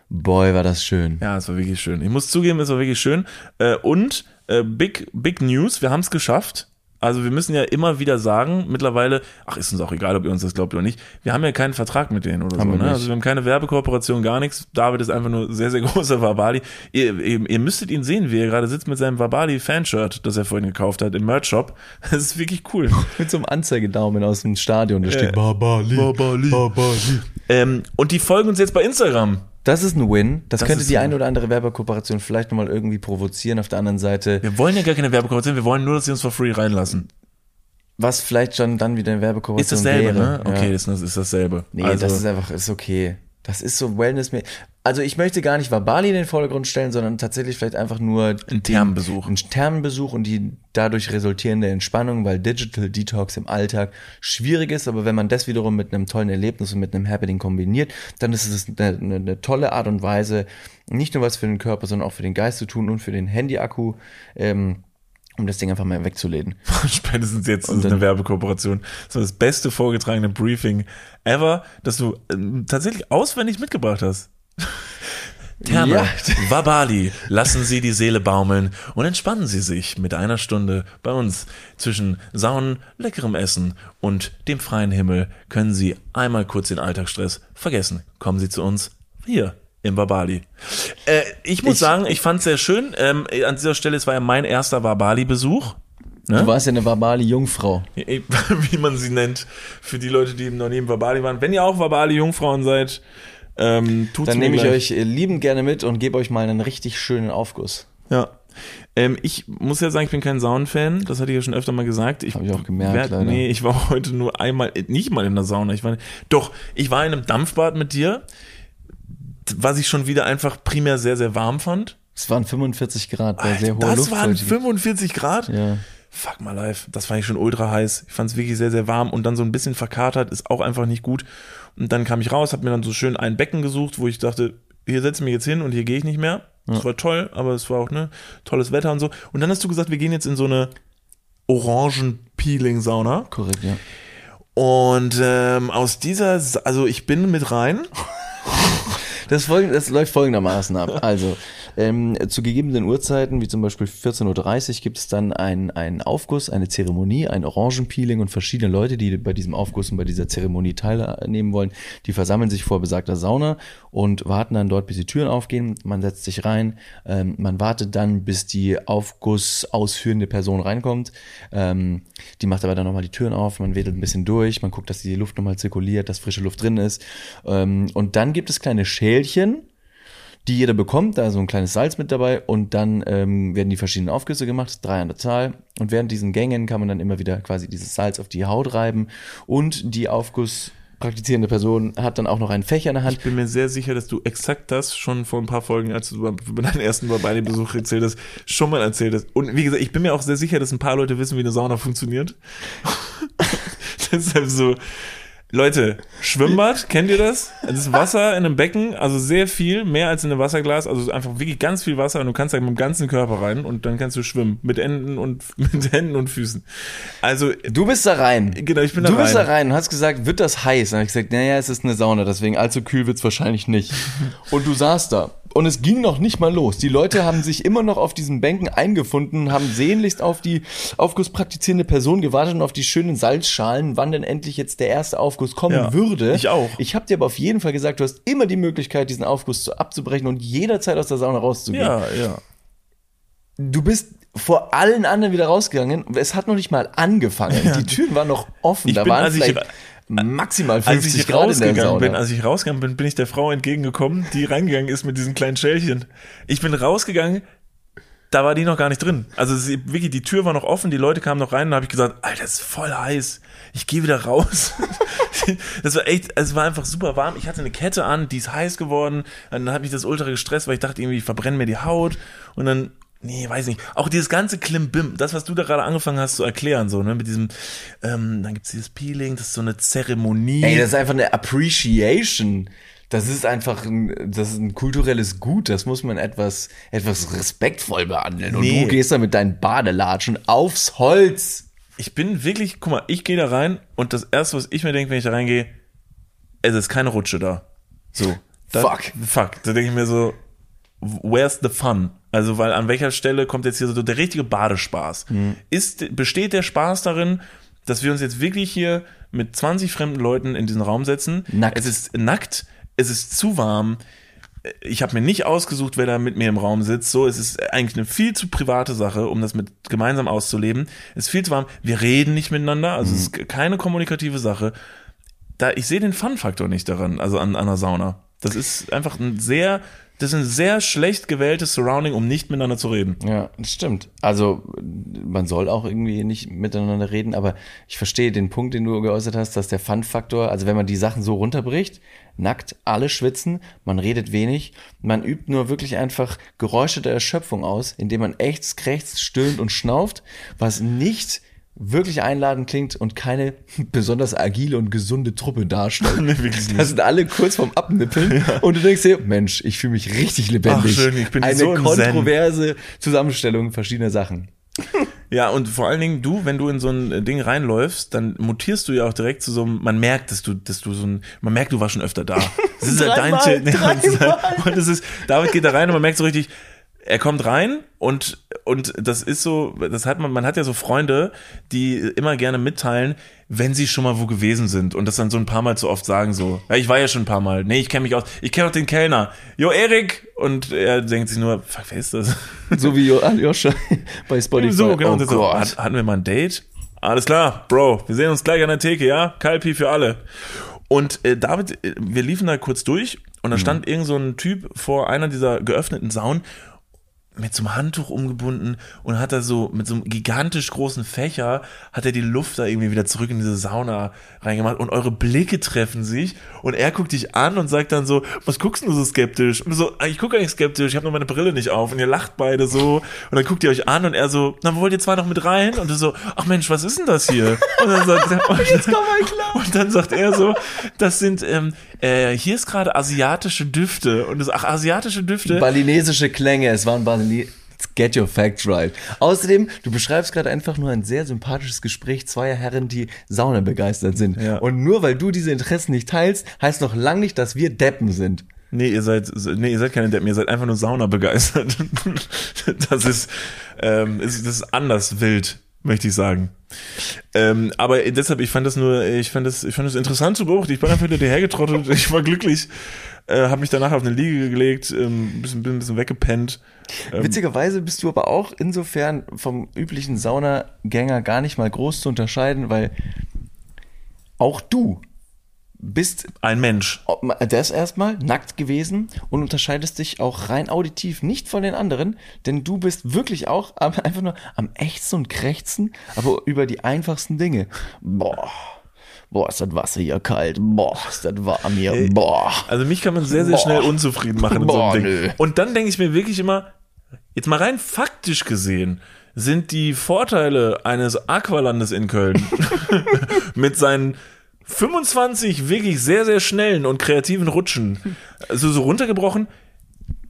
boy, war das schön. Ja, es war wirklich schön. Ich muss zugeben, es war wirklich schön. Äh, Und äh, Big, Big News, wir haben es geschafft. Also wir müssen ja immer wieder sagen, mittlerweile, ach, ist uns auch egal, ob ihr uns das glaubt oder nicht, wir haben ja keinen Vertrag mit denen oder Haben so. Ne? Also wir haben keine Werbekooperation, gar nichts. David ist einfach nur sehr, sehr [LAUGHS] großer Wabali. Ihr, ihr, ihr müsstet ihn sehen, wie er gerade sitzt mit seinem Wabali-Fanshirt, das er vorhin gekauft hat im Merch-Shop. Das ist wirklich cool. [LAUGHS] Mit so einem Anzeigedaumen aus dem Stadion, da steht Babali. Babali. Babali. Ähm, und die folgen uns jetzt bei Instagram. Das ist ein Win. Das, Das könnte die ein- eine oder andere Werbekooperation vielleicht nochmal irgendwie provozieren. Auf der anderen Seite, Wir wollen ja gar keine Werbekooperation, wir wollen nur, dass sie uns for free reinlassen. was vielleicht schon dann wieder eine Werbekooperation Ist dasselbe, wäre. ne? Ja. Okay, das ist, ist dasselbe. Nee, also, das ist einfach, ist okay. Das ist so Wellness. Also ich möchte gar nicht Wabali in den Vordergrund stellen, sondern tatsächlich vielleicht einfach nur ein Thermenbesuch. einen Thermenbesuch und die dadurch resultierende Entspannung, weil Digital Detox im Alltag schwierig ist, aber wenn man das wiederum mit einem tollen Erlebnis und mit einem Happening kombiniert, dann ist es eine, eine, eine tolle Art und Weise, nicht nur was für den Körper, sondern auch für den Geist zu tun und für den Handyakku. Ähm, um das Ding einfach mal wegzulegen. [LAUGHS] Spätestens jetzt ist es eine Werbekooperation. Das war das beste vorgetragene Briefing ever, das du ähm, tatsächlich auswendig mitgebracht hast. [LAUGHS] Therme, Ja. Wabali, lassen Sie die Seele baumeln und entspannen Sie sich mit einer Stunde bei uns. Zwischen Saunen, leckerem Essen und dem freien Himmel können Sie einmal kurz den Alltagsstress vergessen. Kommen Sie zu uns hier im Wabali. Äh, ich muss Ich- sagen, ich fand es sehr schön. Ähm, an dieser Stelle, es war ja mein erster Wabali-Besuch. Du warst ja eine verbale Jungfrau. [LAUGHS] wie man sie nennt, für die Leute, die noch nie im Wabali waren. Wenn ihr auch Wabali-Jungfrauen seid, ähm, Dann nehme ich gleich. euch äh, liebend gerne mit und gebe euch mal einen richtig schönen Aufguss. Ja. Ähm, ich muss ja sagen, ich bin kein Saunenfan. Das hatte ich ja schon öfter mal gesagt. Ich Hab ich auch gemerkt, werd- leider. Nee, ich war [LAUGHS] heute nur einmal, nicht mal in der Sauna. Ich war, doch, ich war in einem Dampfbad mit dir, was ich schon wieder einfach primär sehr, sehr warm fand. Es waren 45 Grad bei sehr hoher das waren Luftfeuchtigkeit. 45 Grad? Ja. Fuck my life. Das fand ich schon ultra heiß. Ich fand es wirklich sehr, sehr warm und dann so ein bisschen verkatert, ist auch einfach nicht gut. Und dann kam ich raus, hab mir dann so schön ein Becken gesucht, wo ich dachte, hier setze ich mich jetzt hin und hier gehe ich nicht mehr. Das war toll, aber es war auch ne tolles Wetter und so. Und dann hast du gesagt, wir gehen jetzt in so eine Orangen-Peeling-Sauna. Korrekt, ja. Und ähm, aus dieser, also ich bin mit rein. [LAUGHS] Das, folgend, das läuft folgendermaßen ab. Also, ähm, zu gegebenen Uhrzeiten, wie zum Beispiel 14.30 Uhr, gibt es dann einen, einen Aufguss, eine Zeremonie, ein Orangenpeeling und verschiedene Leute, die bei diesem Aufguss und bei dieser Zeremonie teilnehmen wollen, die versammeln sich vor besagter Sauna und warten dann dort, bis die Türen aufgehen. Man setzt sich rein, ähm, man wartet dann, bis die Aufguss ausführende Person reinkommt. Ähm, die macht aber dann nochmal die Türen auf, man wedelt ein bisschen durch, man guckt, dass die Luft nochmal zirkuliert, dass frische Luft drin ist. Ähm, und dann gibt es kleine Schälchen, die jeder bekommt, da ist so ein kleines Salz mit dabei und dann ähm, werden die verschiedenen Aufgüsse gemacht, drei an der Zahl. Und während diesen Gängen kann man dann immer wieder quasi dieses Salz auf die Haut reiben und die Aufguss praktizierende Person hat dann auch noch einen Fächer in der Hand. Ich bin mir sehr sicher, dass du exakt das schon vor ein paar Folgen, als du über deinen ersten Wabali-Besuch erzählt hast, schon mal erzählt hast. Und wie gesagt, ich bin mir auch sehr sicher, dass ein paar Leute wissen, wie eine Sauna funktioniert. [LAUGHS] Deshalb so, Leute, Schwimmbad, kennt ihr das? Das ist [LAUGHS] Wasser in einem Becken, also sehr viel, mehr als in einem Wasserglas, also einfach wirklich ganz viel Wasser und du kannst da mit dem ganzen Körper rein und dann kannst du schwimmen, mit Händen und, [LAUGHS] mit Händen und Füßen. Also, Du bist da rein. genau, ich bin da Du bist da rein. rein und hast gesagt, wird das heiß? Dann habe ich gesagt, naja, es ist eine Sauna, deswegen allzu kühl wird's wahrscheinlich nicht. [LAUGHS] Und du saßt da. Und es ging noch nicht mal los. Die Leute haben sich immer noch auf diesen Bänken eingefunden, haben sehnlichst auf die aufgusspraktizierende Person gewartet und auf die schönen Salzschalen, wann denn endlich jetzt der erste Aufguss kommen Ja, würde. ich auch. Ich habe dir aber auf jeden Fall gesagt, du hast immer die Möglichkeit, diesen Aufguss zu, abzubrechen und jederzeit aus der Sauna rauszugehen. Ja, ja. Du bist vor allen anderen wieder rausgegangen. Es hat noch nicht mal angefangen. Die Türen waren noch offen. Ich da bin, waren als ich maximal Als 50 ich Grad in der rausgegangen bin, als ich rausgegangen bin, bin ich der Frau entgegengekommen, die reingegangen ist mit diesen kleinen Schälchen. Ich bin rausgegangen, da war die noch gar nicht drin. Also sie, wirklich, die Tür war noch offen, die Leute kamen noch rein und habe ich gesagt, Alter, das ist voll heiß. Ich gehe wieder raus. [LAUGHS] das war echt, es war einfach super warm. Ich hatte eine Kette an, die ist heiß geworden. Dann hat mich das ultra gestresst, weil ich dachte irgendwie, ich verbrenne mir die Haut. Und dann, nee, weiß nicht. Auch dieses ganze Klimbim, das, was du da gerade angefangen hast zu erklären, so, ne, mit diesem, ähm, dann gibt's dieses Peeling, das ist so eine Zeremonie. Ey, das ist einfach eine Appreciation. Das ist einfach ein, das ist ein kulturelles Gut. Das muss man etwas, etwas respektvoll behandeln. Und Nee. du gehst da mit deinen Badelatschen aufs Holz. ich bin wirklich, guck mal, ich gehe da rein und das erste, was ich mir denke, wenn ich da reingehe, es ist keine Rutsche da. So. Da, Fuck. Fuck. Da denke ich mir so, where's the fun? Also, weil an welcher Stelle kommt jetzt hier so der richtige Badespaß? Ist, besteht der Spaß darin, dass wir uns jetzt wirklich hier mit 20 fremden Leuten in diesen Raum setzen? Nackt. Es ist nackt, es ist zu warm. Ich habe mir nicht ausgesucht, wer da mit mir im Raum sitzt. So, es ist eigentlich eine viel zu private Sache, um das mit gemeinsam auszuleben. Es ist viel zu warm. Wir reden nicht miteinander, also es ist keine kommunikative Sache. Da ich sehe den Fun-Faktor nicht daran, also an, an einer Sauna. Das ist einfach ein sehr, das ist ein sehr schlecht gewähltes Surrounding, um nicht miteinander zu reden. Ja, das stimmt. Also man soll auch irgendwie nicht miteinander reden, aber ich verstehe den Punkt, den du geäußert hast, dass der Fun-Faktor, also wenn man die Sachen so runterbricht, nackt, alle schwitzen, man redet wenig, man übt nur wirklich einfach Geräusche der Erschöpfung aus, indem man ächzt, krächzt, stöhnt und schnauft, was nicht wirklich einladend klingt und keine [LAUGHS] besonders agile und gesunde Truppe darstellt. [LAUGHS] Nee. Da sind alle kurz vorm Abnippeln und du denkst dir, Mensch, ich fühle mich richtig lebendig. Ach, schön, ich bin Eine so im Zen. kontroverse Zusammenstellung verschiedener Sachen. [LAUGHS] Ja, und vor allen Dingen du, wenn du in so ein Ding reinläufst, dann mutierst du ja auch direkt zu so einem, man merkt, dass du, dass du so ein, man merkt, du warst schon öfter da. Das ist halt dein Schild. Ja, und, das ist halt, und das ist, David geht da rein und man merkt so richtig, er kommt rein und, und das ist so, das hat man, man hat ja so Freunde, die immer gerne mitteilen, wenn sie schon mal wo gewesen sind und das dann so ein paar Mal zu oft sagen so, ja, ich war ja schon ein paar Mal, nee, ich kenne mich aus, ich kenne auch den Kellner, jo, Erik, und er denkt sich nur, fuck, wer ist das? So wie Jo- [LAUGHS] Aljoscha bei Spotify. So, genau. Oh so, hat, hatten wir mal ein Date? Alles klar, Bro, wir sehen uns gleich an der Theke, ja? Kalpi für alle. Und äh, David, äh, wir liefen da kurz durch und da Mhm. stand irgend so ein Typ vor einer dieser geöffneten Saunen mit so einem Handtuch umgebunden und hat da so mit so einem gigantisch großen Fächer hat er die Luft da irgendwie wieder zurück in diese Sauna reingemacht und eure Blicke treffen sich und er guckt dich an und sagt dann so, was guckst du so skeptisch? Und du so, "Ah, ich gucke gar nicht skeptisch, ich habe nur meine Brille nicht auf und ihr lacht beide so und dann guckt ihr euch an und er so, na wollt ihr zwei noch mit rein? Und du so, ach Mensch, was ist denn das hier? Und dann sagt er, und, [LAUGHS] Jetzt komm mal klar. und dann sagt er so, das sind, ähm, äh, hier ist gerade asiatische Düfte und das, ach, asiatische Düfte. Balinesische Klänge, es waren Baline Get your facts right. Außerdem, du beschreibst gerade einfach nur ein sehr sympathisches Gespräch zweier Herren, die Sauna begeistert sind. Ja. Und nur weil du diese Interessen nicht teilst, heißt noch lang nicht, dass wir Deppen sind. Nee, ihr seid, nee, ihr seid keine Deppen, ihr seid einfach nur Sauna begeistert. [LAUGHS] Das ist, ähm, ist, das ist anders wild, möchte ich sagen. Ähm, aber deshalb, ich fand das nur, ich fand das, ich fand das interessant zu beobachten. Ich bin einfach hinter dir hergetrottet, ich war glücklich, äh, habe mich danach auf eine Liege gelegt, ähm, bisschen, bin ein bisschen weggepennt. Ähm, Witzigerweise bist du aber auch insofern vom üblichen Saunagänger gar nicht mal groß zu unterscheiden, weil auch du bist Ein Mensch. das erstmal nackt gewesen und unterscheidest dich auch rein auditiv nicht von den anderen, denn du bist wirklich auch [LAUGHS] einfach nur am ächzen und krächzen, aber über die einfachsten Dinge. Boah. Boah, ist das Wasser hier kalt. Boah, ist das warm hier. Boah. Also mich kann man sehr, sehr Boah. schnell unzufrieden machen in Boah, so einem nö. Ding. Und dann denke ich mir wirklich immer, jetzt mal rein faktisch gesehen, sind die Vorteile eines Aqualandes in Köln [LAUGHS] mit seinen 25 wirklich sehr, sehr schnellen und kreativen Rutschen, also so runtergebrochen,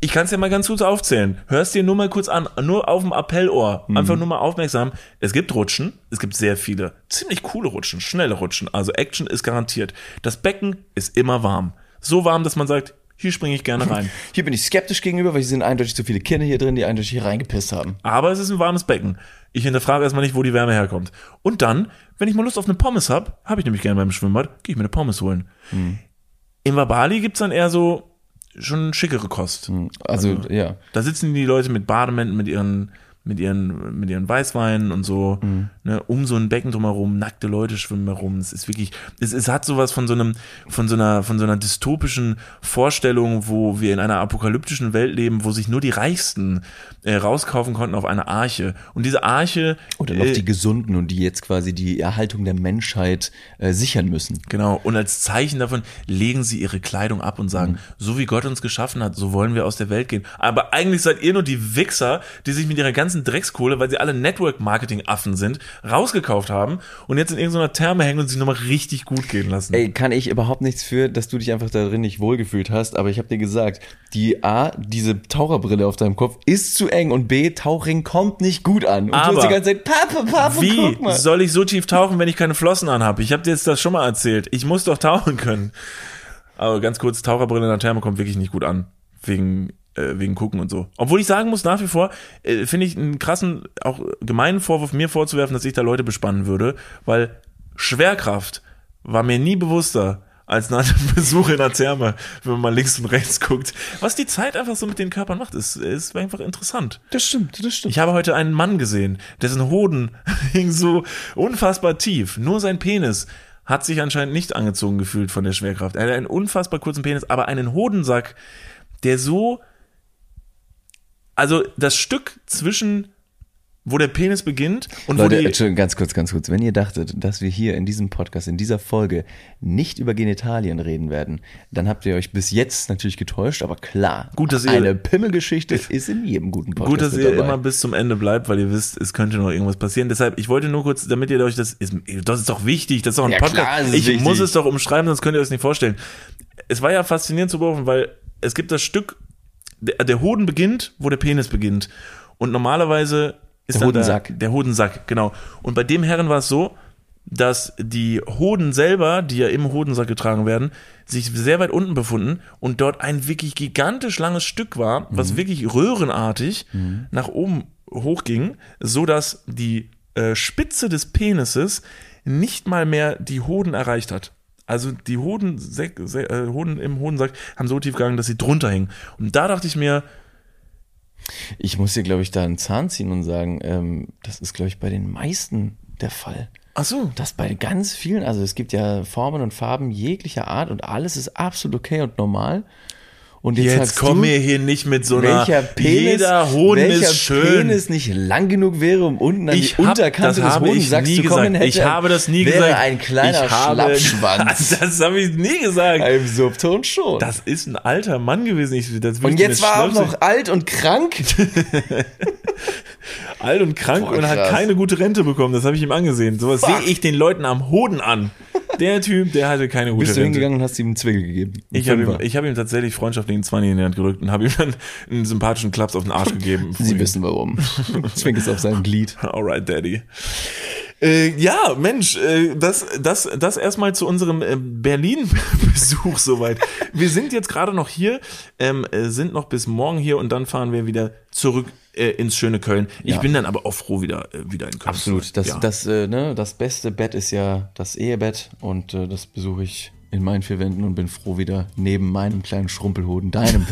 ich kann es ja mal ganz kurz aufzählen. Hörst dir nur mal kurz an, nur auf dem Appellohr. Einfach nur mal aufmerksam. Es gibt Rutschen, es gibt sehr viele. Ziemlich coole Rutschen, schnelle Rutschen. Also Action ist garantiert. Das Becken ist immer warm. So warm, dass man sagt, hier springe ich gerne rein. [LAUGHS] Hier bin ich skeptisch gegenüber, weil hier sind eindeutig zu viele Kinder hier drin, die eindeutig hier reingepisst haben. Aber es ist ein warmes Becken. Ich hinterfrage erstmal nicht, wo die Wärme herkommt. Und dann, wenn ich mal Lust auf eine Pommes hab, habe ich nämlich gerne beim Schwimmbad, gehe ich mir eine Pommes holen. In Wabali gibt's dann eher so schon schickere Kost. Also, ja. Da sitzen die Leute mit Bademänteln, mit ihren, mit ihren, mit ihren Weißweinen und so, ne, um so ein Becken drumherum, nackte Leute schwimmen herum. Es ist wirklich, es, es hat sowas von so einem, von so einer, von so einer dystopischen Vorstellung, wo wir in einer apokalyptischen Welt leben, wo sich nur die Reichsten äh, rauskaufen konnten auf eine Arche. Und diese Arche, Oder noch äh, die Gesunden und die jetzt quasi die Erhaltung der Menschheit äh, sichern müssen. Genau, und als Zeichen davon legen sie ihre Kleidung ab und sagen, so wie Gott uns geschaffen hat, so wollen wir aus der Welt gehen. Aber eigentlich seid ihr nur die Wichser, die sich mit ihrer ganzen Dreckskohle, weil sie alle Network-Marketing-Affen sind, rausgekauft haben und jetzt in irgendeiner Therme hängen und sich nochmal richtig gut gehen lassen. Ey, kann ich überhaupt nichts für, dass du dich einfach darin nicht wohlgefühlt hast, aber ich habe dir gesagt, die A, diese Taucherbrille auf deinem Kopf ist zu eng und B, Tauchring kommt nicht gut an. Und du Aber hast die ganze Zeit, Papa, Papa, Wie guck mal. soll ich so tief tauchen, wenn ich keine Flossen anhabe? Ich habe dir jetzt das schon mal erzählt. Ich muss doch tauchen können. Aber ganz kurz, Taucherbrille in der Therme kommt wirklich nicht gut an. Wegen, wegen Gucken und so. Obwohl ich sagen muss, nach wie vor, äh, finde ich einen krassen, auch gemeinen Vorwurf mir vorzuwerfen, dass ich da Leute bespannen würde, weil Schwerkraft war mir nie bewusster als nach dem [LAUGHS] Besuch in der Therme, wenn man mal links und rechts guckt. Was die Zeit einfach so mit den Körpern macht, ist, ist einfach interessant. Das stimmt, das stimmt. Ich habe heute einen Mann gesehen, dessen Hoden [LAUGHS] hing so unfassbar tief. Nur sein Penis hat sich anscheinend nicht angezogen gefühlt von der Schwerkraft. Er hatte einen unfassbar kurzen Penis, aber einen Hodensack, der so, also das Stück zwischen, wo der Penis beginnt und Leute, wo die, Entschuldigung, ganz kurz, ganz kurz. Wenn ihr dachtet, dass wir hier in diesem Podcast, in dieser Folge nicht über Genitalien reden werden, dann habt ihr euch bis jetzt natürlich getäuscht, aber klar, Gut, dass ihr- eine Pimmelgeschichte ist in jedem guten Podcast Gut, dass ihr dabei. immer bis zum Ende bleibt, weil ihr wisst, es könnte noch irgendwas passieren. Deshalb, ich wollte nur kurz, damit ihr euch das, ist, das ist doch wichtig, das ist doch ein Ja, Podcast. klar, ich wichtig. muss es doch umschreiben, sonst könnt ihr euch das nicht vorstellen. Es war ja faszinierend zu beobachten, weil es gibt das Stück, der, der Hoden beginnt, wo der Penis beginnt. Und normalerweise ist Der Hodensack. Da, der Hodensack, genau. Und bei dem Herren war es so, dass die Hoden selber, die ja im Hodensack getragen werden, sich sehr weit unten befunden und dort ein wirklich gigantisch langes Stück war, was wirklich röhrenartig nach oben hochging, so dass die äh, Spitze des Penises nicht mal mehr die Hoden erreicht hat. Also die Hoden, äh, Hoden im Hodensack haben so tief gegangen, dass sie drunter hingen. Und da dachte ich mir, Ich muss dir, glaube ich, da einen Zahn ziehen und sagen, ähm, das ist, glaube ich, bei den meisten der Fall. ach so, Das bei ganz vielen, also es gibt ja Formen und Farben jeglicher Art und alles ist absolut okay und normal. Und jetzt, jetzt komm mir hier nicht mit so einer, welcher Penis, jeder Hoden welcher ist schön. Penis nicht lang genug wäre, um unten an Ich die hab- Unterkante das des habe ich Hodensacks nie zu kommen gesagt. hätte. Ich habe das nie wäre gesagt. ein kleiner ich habe, Schlappschwanz. [LAUGHS] Das habe ich nie gesagt. Im Subton schon. Das ist ein alter Mann gewesen. Ich, und jetzt war er auch noch alt und krank. [LAUGHS] alt und krank Boah, und hat keine gute Rente bekommen. Das habe ich ihm angesehen. Sowas sehe ich den Leuten am Hoden an. Der Typ, der hatte keine gute Bist du hingegangen und hast ihm einen Zwickel gegeben? Einen Ich habe ihm, ich hab ihm tatsächlich freundschaftlich einen 20 in die Hand gedrückt und habe ihm dann einen sympathischen Klaps auf den Arsch gegeben. [LAUGHS] Sie wissen warum. [LAUGHS] Zwingt es auf sein Glied. Alright, Daddy. Äh, ja, Mensch, äh, das, das, das erstmal zu unserem äh, Berlin-Besuch [LAUGHS] soweit. Wir sind jetzt gerade noch hier, ähm, äh, sind noch bis morgen hier und dann fahren wir wieder zurück äh, ins schöne Köln. Ich Ja. bin dann aber auch froh, wieder, äh, wieder in Köln. Absolut. Das, ja. das, äh, ne, das beste Bett ist ja das Ehebett und äh, das besuche ich in meinen vier Wänden und bin froh, wieder neben meinem kleinen Schrumpelhoden, deinem,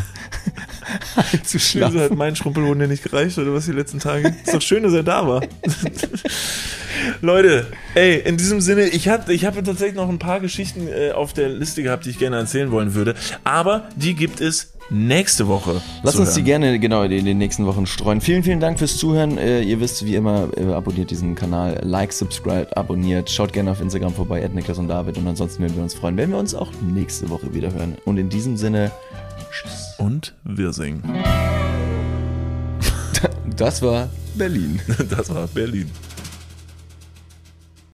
[LAUGHS] einzuschlafen. hat mein Schrumpelhoden dir nicht gereicht oder was die letzten Tage? Ist doch schön, dass er da war. [LAUGHS] Leute, ey, in diesem Sinne, ich hatte ich habe tatsächlich noch ein paar Geschichten äh, auf der Liste gehabt, die ich gerne erzählen wollen würde, aber die gibt es nächste Woche. Lass zu uns die hören. gerne genau in den nächsten Wochen streuen. Vielen, vielen Dank fürs Zuhören. Äh, ihr wisst, wie immer, äh, abonniert diesen Kanal, like, subscribe, abonniert. Schaut gerne auf Instagram vorbei, at Niklas und David. Und ansonsten würden wir uns freuen, wenn wir uns auch nächste Woche wieder hören. Und in diesem Sinne, Und wir singen. [LAUGHS] das war Berlin. [LAUGHS] Das war Berlin.